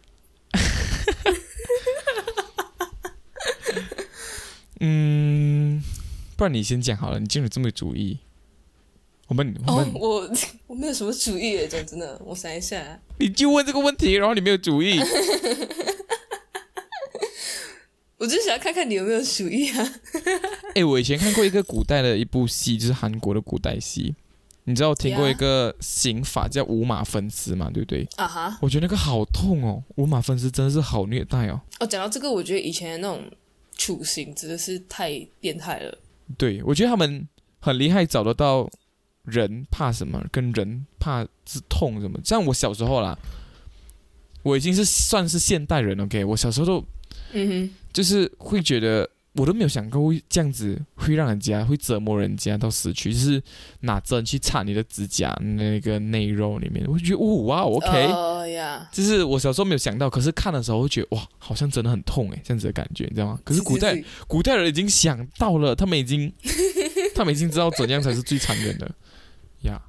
嗯，不然你先讲好了，你竟然有这么有主意。我们我哦们，，我 我没有什么主意耶，讲真的，我想一下，你就问这个问题，然后你没有主意。我就想要看看你有没有主意啊。哎，我以前看过一个古代的一部戏，就是韩国的古代戏。你知道听过一个刑法叫五马分尸嘛？对不对？啊哈，我觉得那个好痛哦，五马分尸真的是好虐待哦。哦，讲到这个，我觉得以前那种处刑真的是太变态了。对，我觉得他们很厉害，找得到人怕什么，跟人怕是痛什么。像我小时候啦，我已经是算是现代人，OK，我小时候都嗯哼就是会觉得，我都没有想过会这样子会让人家会折磨人家到死去，就是拿针去插你的指甲那个内肉里面，我就觉得哦哇，OK，、就是我小时候没有想到，可是看的时候会觉得哇，好像真的很痛诶，这样子的感觉，你知道吗？可是古代古代人已经想到了，他们已经他们已经知道怎样才是最残忍的呀。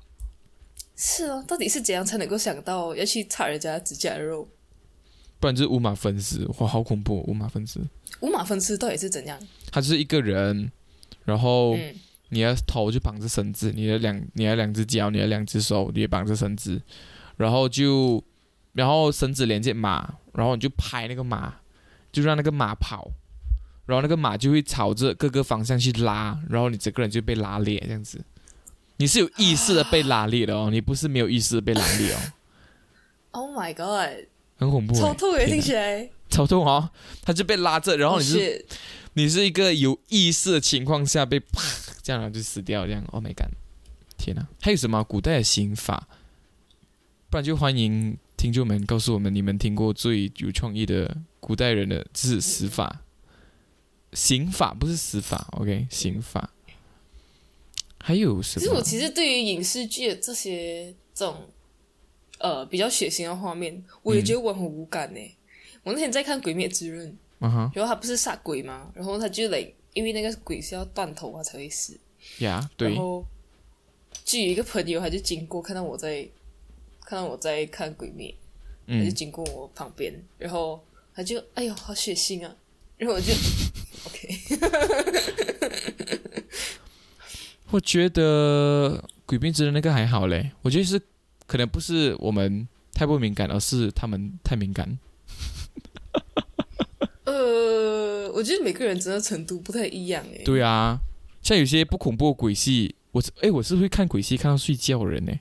是哦，到底是怎样才能够想到要去插人家指甲肉？不然就是五马分尸，哇，好恐怖！五马分尸，五马分尸到底是怎样？他就是一个人，然后嗯，你的头就绑着绳子，你的两你的两只脚，你的两只手你也绑着绳子，然后就然后绳子连接马，然后你就拍那个马，就让那个马跑，然后那个马就会朝着各个方向去拉，然后你整个人就被拉裂这样子。你是有意识的被拉裂的哦，你不是没有意识的被拉裂哦。Oh my god！很恐怖欸，超痛诶，天哪听起来。超痛哦！他就被拉着，然后你是、你是一个有意识的情况下被啪这样然后就死掉，这样 Oh my god！天哪，还有什么古代的刑法？不然就欢迎听众们告诉我们，你们听过最有创意的古代人的就是死法、刑法，不是死法，OK？刑法还有什么？其实我其实对于影视剧的这些这种呃比较血腥的画面，我也觉得我很无感呢。我那天在看《鬼灭之刃》，然后他不是杀鬼吗？然后他就来，因为那个鬼是要断头啊才会死。呀，对然，后就有一个朋友，他就经过看到我在看到我在看《鬼灭》，他就嗯，经过我旁边，然后他就哎呦好血腥啊！然后我就 OK，我觉得《鬼灭之刃》那个还好嘞，我觉得是可能不是我们太不敏感，而是他们太敏感。呃，我觉得每个人真的程度不太一样诶。对啊，像有些不恐怖的鬼戏，我是哎，我是会看鬼戏看到睡觉的人呢。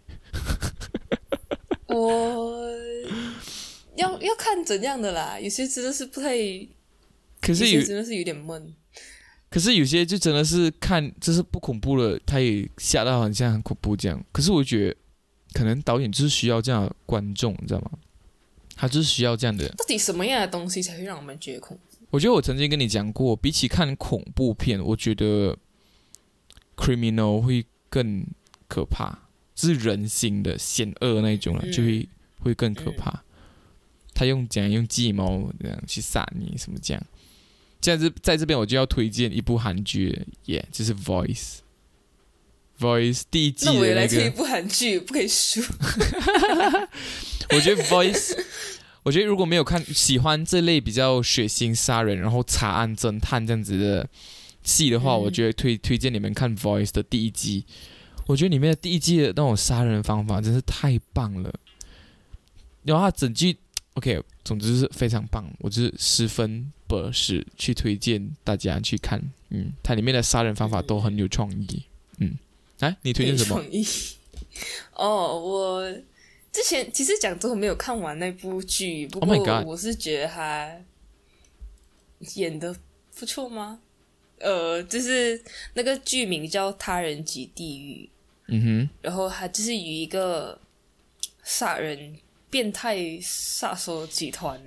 我要要看怎样的啦，有些真的是不太，可是有些真的是有点闷。可是有些就真的是看就是不恐怖了，他也吓到很像很恐怖这样。可是我觉得可能导演就是需要这样的观众，你知道吗？他就是需要这样的。到底什么样的东西才会让我们觉得恐怖？我觉得我曾经跟你讲过，比起看恐怖片，我觉得 criminal 会更可怕，是人性的险恶那种了，嗯就会会更可怕。他用讲用计谋这样去杀你什么这样。现在这在这边我就要推荐一部韩剧，耶、就是 Voice。Voice 第一季那我也的那个，来推一部韩剧，不可以输。我觉得 Voice，我觉得如果没有看喜欢这类比较血腥杀人，然后查案侦探这样子的戏的话，嗯我觉得推推荐你们看 Voice 的第一季。我觉得里面的第一季的那种杀人方法真是太棒了，然后它整剧 OK，总之是非常棒，我就是十分百十去推荐大家去看。嗯，它里面的杀人方法都很有创意。嗯，哎，你推荐什么？哦，我之前其实讲真的没有看完那部剧，不 Oh 过我是觉得他演的不错吗？呃，就是那个剧名叫《他人及地狱》，嗯哼然后他就是与一个杀人变态杀手集团，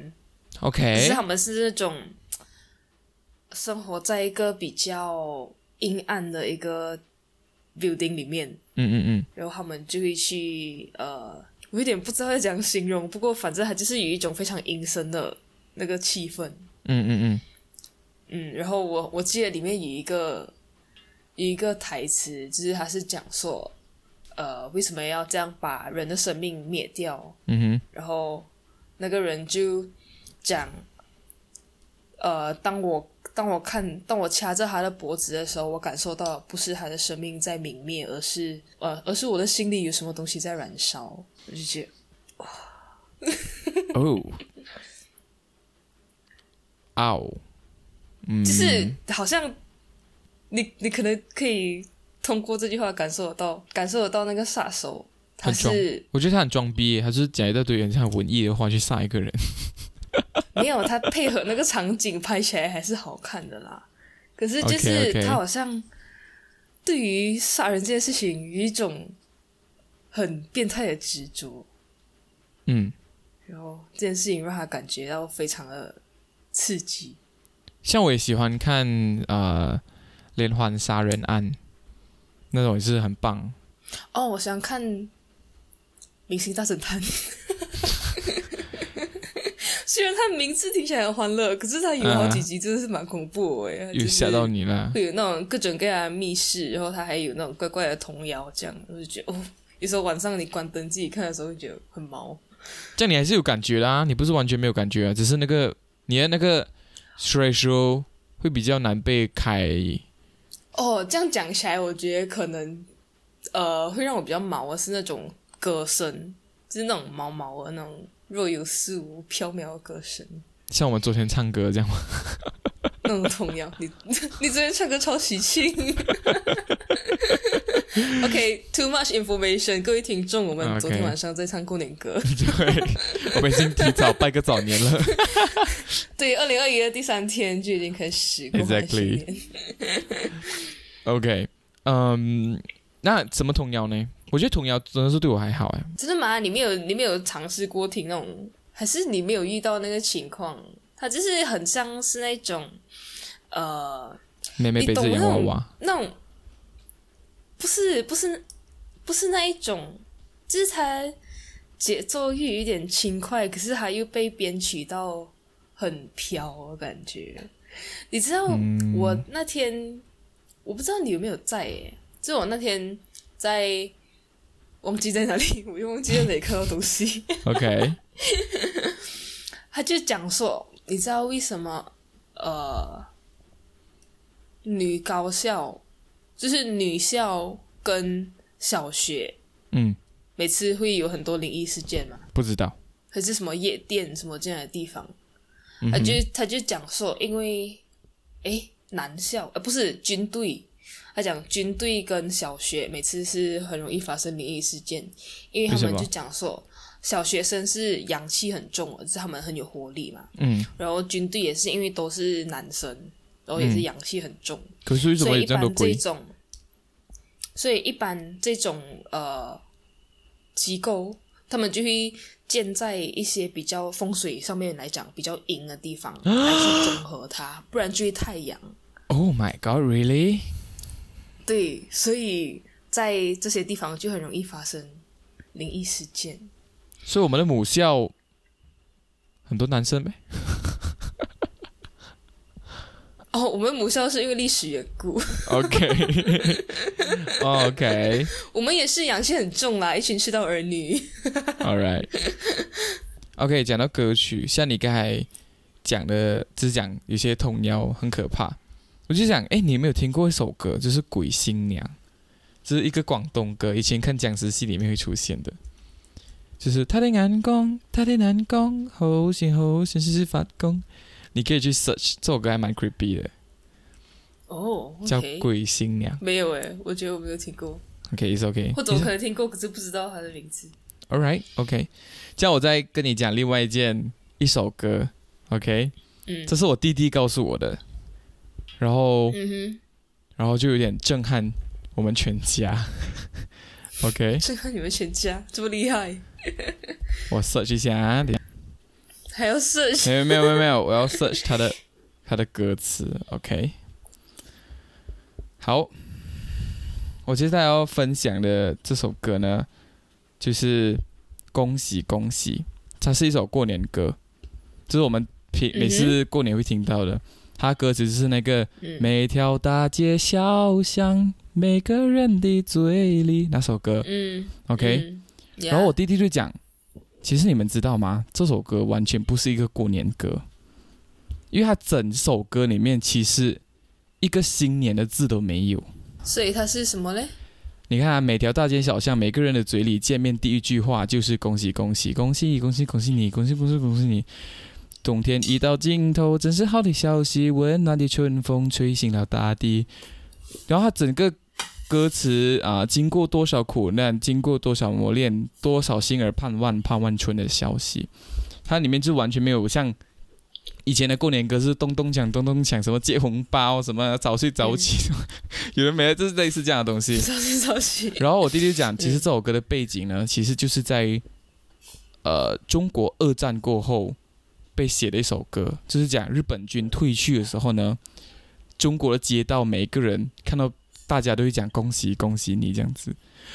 哼可是，OK，他们是那种生活在一个比较阴暗的一个 building 里面，嗯嗯嗯，然后他们就会去呃，我有点不知道要怎样形容，不过反正它就是有一种非常阴森的那个气氛，嗯嗯嗯，嗯，然后我我记得里面有一个有一个台词，就是他是讲说，呃，为什么要这样把人的生命灭掉？嗯哼，然后那个人就讲，呃，当我当我看当我掐着他的脖子的时候，我感受到不是他的生命在泯灭，而是呃，而是我的心里有什么东西在燃烧。我就觉得，哦，哦，嗯，就是好像你你可能可以通过这句话感受得到，感受得到那个杀手他是我觉得他很装逼耶，他就是讲一大堆很像文艺的话去杀一个人。没有，他配合那个场景拍起来还是好看的啦。可是就是他好像对于杀人这件事情有一种很变态的执着，嗯，然后这件事情让他感觉到非常的刺激。像我也喜欢看呃连环杀人案，那种也是很棒。哦，我想看《明星大侦探》，虽然它名字听起来很欢乐，可是它有好几集真的是蛮恐怖的诶，有吓到你。你了？会有那种各种各样的密室，然后它还有那种怪怪的童谣，这样我就觉得哦，有时候晚上你关灯自己看的时候，会觉得很毛。这样你还是有感觉啦，你不是完全没有感觉啊，只是那个你的那个 threshold 会比较难被开。哦，这样讲起来，我觉得可能呃会让我比较毛的是那种歌声，就是那种毛毛的那种若有似无、缥缈的歌声，像我们昨天唱歌这样吗？那种童谣。你 你昨天唱歌超喜庆，OK，too much information，各位听众，我们昨天晚上在唱过年歌。对，我们已经提早拜个早年了。对，二零二一的第三天就已经开始过 Exactly OK，嗯，那什么童谣呢？我觉得童谣真的是对我还好哎。真的吗？你没有，你没有尝试过听那种，还是你没有遇到那个情况？它就是很像是那种，呃，妹妹背着洋娃娃，那种不是不是不是那一种，就是它节奏又有一点轻快，可是它又被编曲到很飘的感觉。你知道嗯我那天，我不知道你有没有在诶，就我那天在忘记在哪里，我又忘记在哪里看到东西。OK，他就讲说，你知道为什么呃女高校就是女校跟小学嗯，每次会有很多灵异事件嘛？不知道，还是什么夜店什么这样的地方？嗯他就他就讲说，因为诶男校呃不是军队，他讲军队跟小学每次是很容易发生灵异事件，因为他们就讲说小学生是阳气很重的，就是他们很有活力嘛。嗯，然后军队也是因为都是男生，然后也是阳气很重，可是为什么有所以一？般这种，所以一般这种呃机构，他们就会建在一些比较风水上面来讲比较阴的地方来去综合它，不然就会太阳。Oh my God，really？对，所以在这些地方就很容易发生灵异事件。所以我们的母校很多男生呗。哦，我们母校是因为历史缘故，OK，OK，我们也是阳气很重啦，一群赤道儿女。All right. OK，讲到歌曲，像你刚才讲的，只讲有些童谣很可怕。我就想，哎，你有没有听过一首歌，就是《鬼新娘》，这是一个广东歌，以前看僵尸戏里面会出现的，就是他的眼光，他的眼光，好险好险，是发光。你可以去 search 这首歌，还蛮 creepy 的，哦叫《，OK，鬼新娘》。没有诶，我觉得我没有听过，OK，is OK。或者我可能听过，可是不知道它的名字。All right, OK。这样我再跟你讲另外一件一首歌，OK。嗯这是我弟弟告诉我的，然后嗯然后就有点震撼我们全家。OK，震撼你们全家这么厉害，我 search 一下啊，等一下还要 search 没有没有没有没有，我要 search 他的 他的歌词。OK，好，我接下来要分享的这首歌呢，就是《恭喜恭喜》，它是一首过年歌，这是我们平每次过年会听到的。它歌词就是那个嗯每条大街小巷，每个人的嘴里那首歌。嗯 OK，、嗯然后我弟弟就讲，其实你们知道吗？这首歌完全不是一个过年歌，因为它整首歌里面其实一个新年的字都没有。所以它是什么嘞？你看、啊，每条大街小巷，每个人的嘴里见面第一句话就是恭喜恭喜恭喜恭喜恭喜你，恭喜恭喜恭喜你。冬天已到尽头，真是好的消息，温暖的春风吹醒了大地。然后它整个歌词啊、经过多少苦难，经过多少磨练，多少心儿盼望盼望春的消息，它里面就完全没有像以前的过年歌是咚咚锵咚咚锵，什么借红包，什么早睡早起，有人没有？就是类似这样的东西。早睡早起。然后我弟弟讲，其实这首歌的背景呢，其实就是在呃中国二战过后被写的一首歌，就是讲日本军退去的时候呢，中国的街道每一个人看到大家都会讲恭喜恭喜你这样子。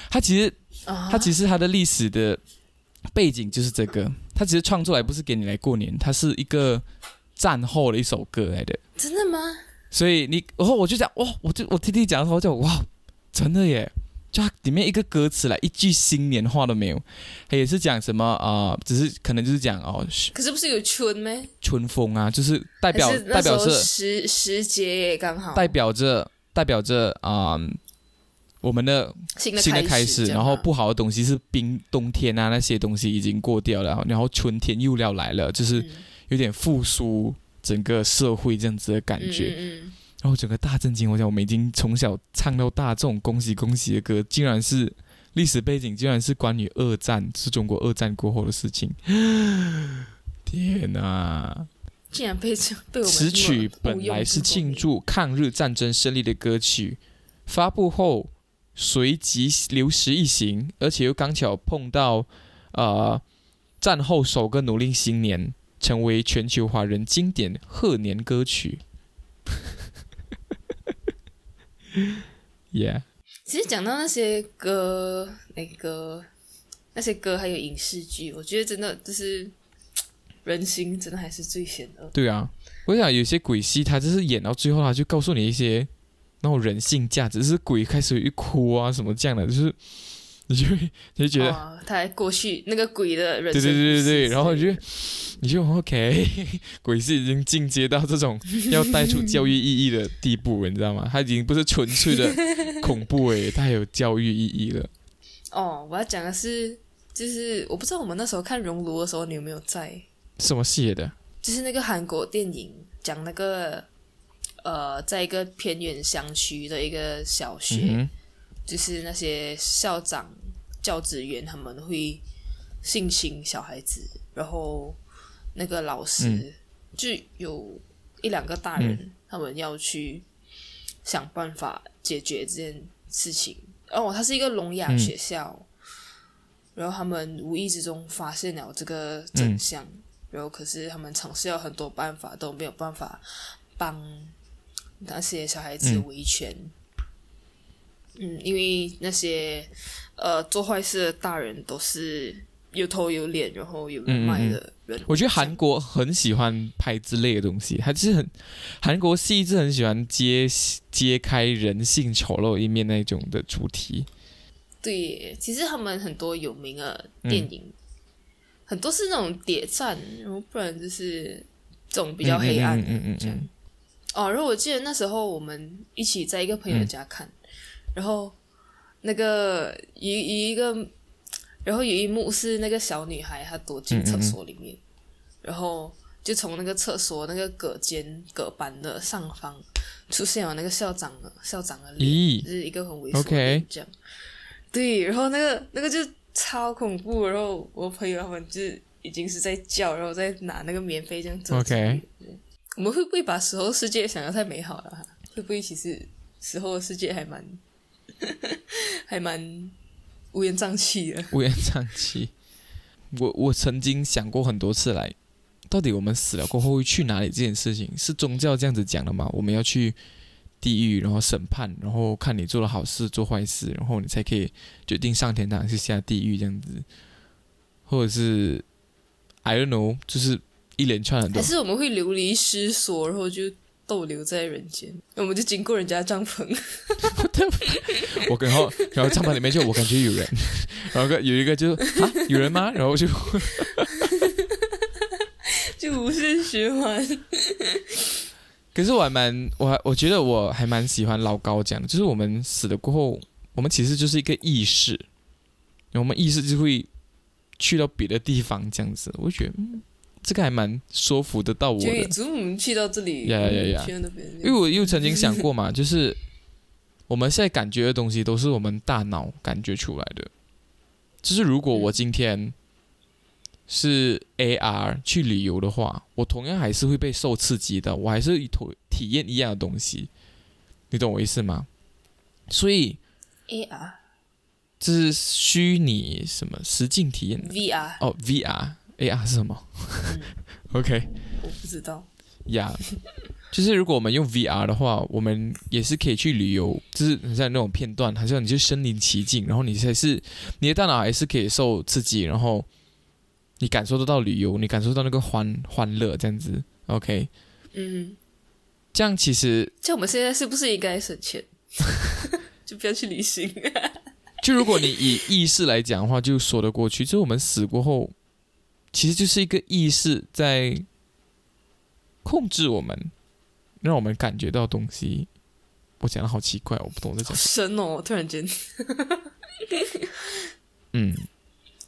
他其实啊他其实他的历史的背景就是这个，他其实创作来不是给你来过年，它是一个战后的一首歌来的。真的吗？所以你，然后我就讲，哇，我就我听你讲的时候，我就哇，真的耶！就它里面一个歌词来一句新年话都没有，它也是讲什么啊、呃只是可能就是讲哦可是不是有春咩？春风啊，就是代表代表着时时节也刚好。代表着代表着啊、我们的新的新的开始，然后不好的东西是冰冬天啊那些东西已经过掉了，然后春天又要来了，就是嗯。有点复苏整个社会这样子的感觉。嗯嗯然后整个大震惊，我想我们已经从小唱到大这种恭喜恭喜的歌，竟然是历史背景，竟然是关于二战，是中国二战过后的事情。天哪！竟然被这被我们此曲本来是庆祝抗日战争胜利的歌曲，发布后随即流失一行，而且又刚巧碰到呃战后首个农历新年，成为全球华人经典贺年歌曲。Yeah，其实讲到那些歌，那个那些歌还有影视剧，我觉得真的就是 人心真的还是最险恶。对啊，我想有些鬼戏，他就是演到最后，他就告诉你一些那种人性价值，就是鬼开始一哭啊什么这样的，就是你就会你就觉得。哦，他还过去那个鬼的人生对对对对对，然后你就你就 OK，鬼是已经进阶到这种 要带出教育意义的地步了，你知道吗？他已经不是纯粹的 恐怖诶，他还有教育意义了。哦，我要讲的是，就是我不知道我们那时候看《熔炉》的时候，你有没有在？什么系的？就是那个韩国电影，讲那个呃，在一个偏远乡区的一个小学，嗯就是那些校长、教职员他们会性侵小孩子，然后那个老师、嗯。就有一两个大人，他们要去想办法解决这件事情。哦，它是一个聋哑嗯学校，然后他们无意之中发现了这个真相，然后可是他们尝试了很多办法都没有办法帮那些小孩子嗯。维权。嗯，因为那些呃做坏事的大人都是有头有脸，然后有人脉的人。我觉得韩国很喜欢拍之类的东西，它就是很韩国戏一直很喜欢揭揭开人性丑陋一面那种的主题。对，其实他们很多有名的电影，很多是那种谍战，然后不然就是这种比较黑暗的嗯嗯嗯嗯嗯这样。哦，然后我记得那时候我们一起在一个朋友家看，然后那个有有一个，然后有一幕是那个小女孩她躲进厕所里面，然后就从那个厕所那个隔间隔板的上方出现了那个校长的校长的脸，就是一个很猥琐的脸这样。对，然后那个那个就超恐怖，然后我朋友他们就已经是在叫，然后在拿那个棉被这样遮住 OK 我们会不会把死后世界想的太美好了哈？会不会其实死后的世界还蛮 还蛮乌烟瘴气的？乌烟瘴气。我我曾经想过很多次来，到底我们死了过后会去哪里？这件事情是宗教这样子讲的吗？我们要去地狱，然后审判，然后看你做了好事做坏事，然后你才可以决定上天堂还是下地狱这样子，或者是 I don't know，就是一连串很多还。是我们会流离失所，然后就逗留在人间？我们就经过人家帐篷，我然后然后帐篷里面就我感觉有人，然后个有一个就啊有人吗？然后就 就无限循环。可是我还蛮，我还我觉得我还蛮喜欢老高讲的，就是我们死了过后，我们其实就是一个意识，我们意识就会去到别的地方这样子。我觉得，嗯，这个还蛮说服得到我就以的，祖母去到这里，呀呀呀因为我又曾经想过嘛，就是我们现在感觉的东西都是我们大脑感觉出来的。就是如果我今天是 AR 去旅游的话，我同样还是会被受刺激的，我还是体体验一样的东西，你懂我意思吗？所以 AR、这是虚拟什么实境体验 VR，哦，VR，AR 是什么、o k 我不知道。呀就是如果我们用 VR 的话，我们也是可以去旅游，就是很像那种片段，好像你就身临其境，然后你才是你的大脑还是可以受刺激，然后你感受得到旅游，你感受到那个欢欢乐这样子。OK，嗯，这样其实像我们现在是不是应该省钱，就不要去旅行？就如果你以意识来讲的话，就说得过去。就是我们死过后，其实就是一个意识在控制我们，让我们感觉到东西。我讲的好奇怪，我不懂在好讲什深哦！突然间，嗯，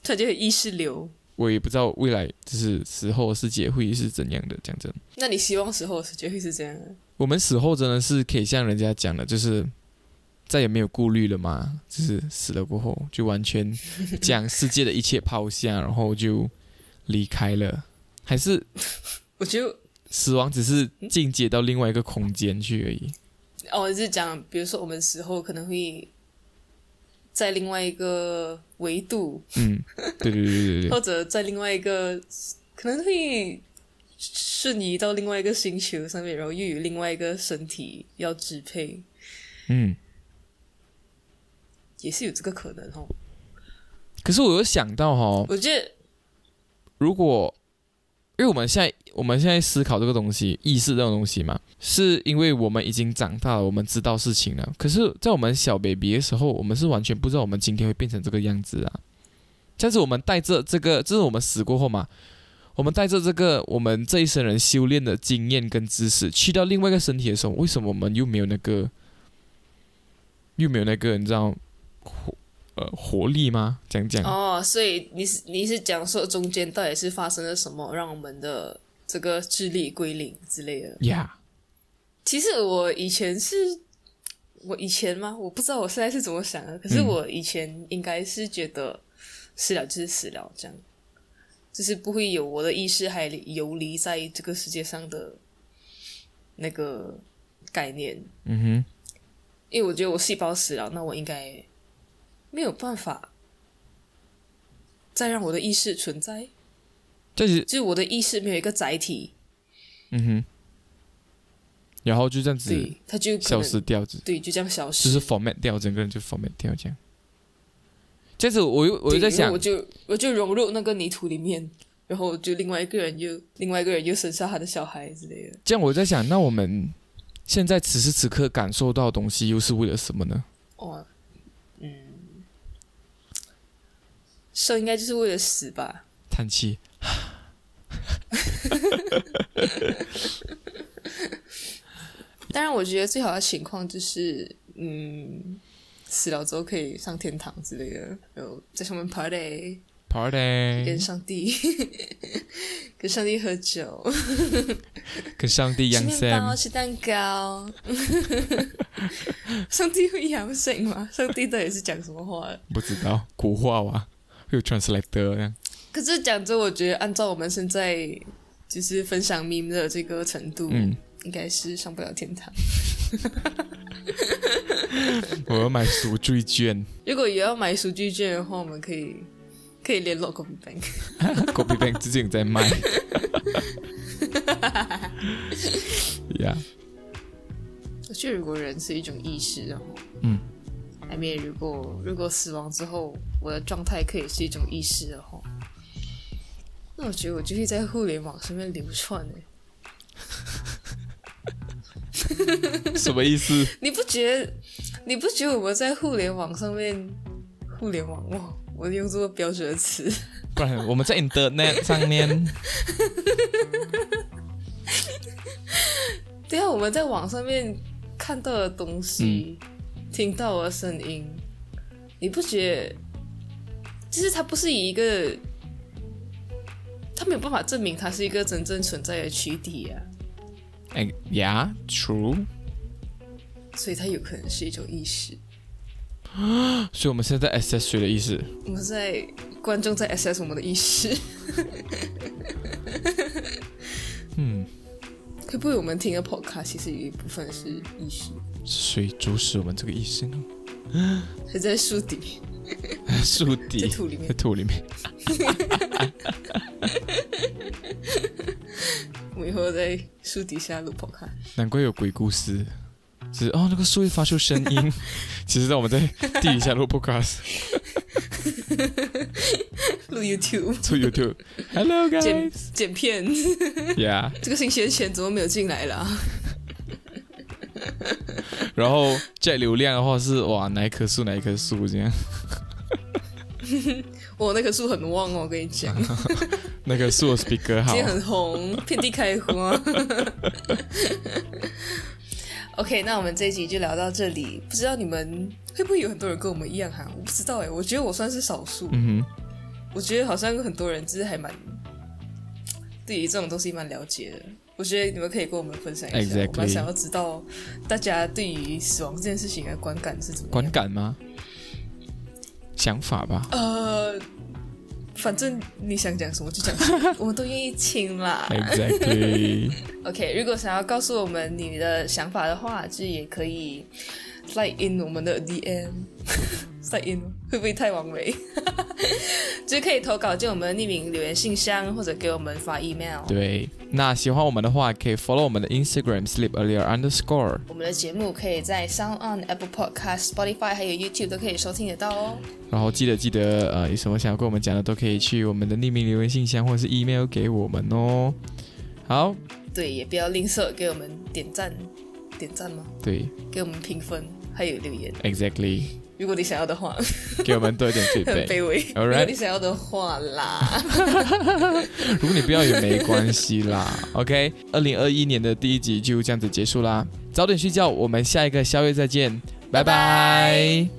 突然间有意识流。我也不知道未来就是死后的世界会是怎样的。讲真，那你希望死后的世界会是这样的？我们死后真的是可以像人家讲的，就是再也没有顾虑了吗，就是死了过后就完全将世界的一切抛下，然后就离开了，还是 我觉得死亡只是进阶到另外一个空间去而已。哦，是讲，比如说我们死后可能会在另外一个维度，嗯，对对对对对 或，者在另外一个可能会瞬移到另外一个星球上面，然后又有另外一个身体要支配，嗯。也是有这个可能哦。可是我有想到哈，我觉得如果因为我们现在我们现在思考这个东西，意识这种东西嘛，是因为我们已经长大了，我们知道事情了。可是，在我们小 baby 的时候，我们是完全不知道我们今天会变成这个样子啊。但是我们带着这个，这是我们死过后嘛，我们带着这个我们这一生人修炼的经验跟知识，去到另外一个身体的时候，为什么我们又没有那个，又没有那个你知道呃活力吗？讲讲。哦，所以你是你是讲说中间到底是发生了什么，让我们的这个智力归零之类的？呀，其实我以前是，我以前吗？我不知道我现在是怎么想的。可是嗯我以前应该是觉得死了就是死了，这样，就是不会有我的意识还游离在这个世界上的那个概念。嗯哼，因为我觉得我细胞死了，那我应该没有办法再让我的意识存在，就是就是我的意识没有一个载体，嗯哼，然后就这样子对，它就消失掉，就对，就这样消失。就是 format 掉，整个人就 format 掉这样。这样子我又我又在想我，就我就融入那个泥土里面，然后就另外一个人又另外一个人又生下他的小孩之类的。这样我在想，那我们现在此时此刻感受到的东西，又是为了什么呢？哦，生应该就是为了死吧？叹气，当然，我觉得最好的情况就是，嗯，死了之后可以上天堂之类的，然后在上面 party，跟 party，跟上帝 跟上帝喝酒，跟上帝养吃面包吃蛋糕。上帝会养生吗？上帝到底是讲什么话？不知道古话哇，会有 translator 这样。可是讲真，我觉得按照我们现在就是分享 meme 的这个程度，嗯，应该是上不了天堂。我要买赎罪券如果也要买赎罪券的话，我们可以可以联络 Copy Bank。Copy Bank 最近在卖。呀，我觉得如果人是一种意识，然后嗯，I mean，如果如果死亡之后，我的状态可以是一种意识的话，那我觉得我就是在互联网上面流窜诶。什么意思？你不觉得？你不觉得我们在互联网上面，互联网哇，我用这个标准的词，不然我们在 Internet 上面，对啊，我们在网上面看到的东西，听到的声音，你不觉得？就是它不是以一个，它没有办法证明它是一个真正存在的躯体啊，哎，Yeah，True。所以它有可能是一种意识。所以我们现在在 assess 谁的意识？我们在观众在 assess 我们的意识，嗯，会不会我们听的 podcast 其实有一部分是意识，谁主使我们这个意识呢？还在树底面，树在底，土里面在。土里面。我以后在树底下录 podcast，难怪有鬼故事，只是哦，那个树会发出声音。其实，在我们在地底下录 podcast，录 YouTube 做 YouTube。Hello 剪 guys，剪片。yeah。这个星期的钱怎么没有进来了？然后在流量的话是哇，哪一棵树哪一棵树这样，我那棵树很旺哦，我跟你讲，那棵树的 speaker 好今。天很红，遍地开花。OK，那我们这一集就聊到这里。不知道你们会不会有很多人跟我们一样哈？我不知道哎，我觉得我算是少数。嗯我觉得好像有很多人就是还蛮对于这种东西蛮了解的。我觉得你们可以跟我们分享一下我蛮想要知道大家对于死亡这件事情的观感是怎么样。观感吗？想法吧。呃，反正你想讲什么就讲什么，我们都愿意听啦。Exactly。OK，如果想要告诉我们你的想法的话，就也可以 slide in 我们的 DM。slide in 会不会太完美？就可以投稿进我们的匿名留言信箱，或者给我们发 email。对，那喜欢我们的话，可以 follow 我们的 Instagram sleep earlier underscore。我们的节目可以在 Sound On、Apple Podcast、Spotify 还有 YouTube 都可以收听得到哦。然后记得记得，呃，有什么想要跟我们讲的，都可以去我们的匿名留言信箱或者是 email 给我们哦。好，对，也不要吝啬给我们点赞，点赞吗？对给我们评分，还有留言，，exactly，如果你想要的话，给我们多一点很 feedback。卑微。如果你想要的话啦，如果你不要也没关系啦。OK，二零二一年的第一集就这样子结束啦，早点睡觉，我们下一个宵夜再见，拜拜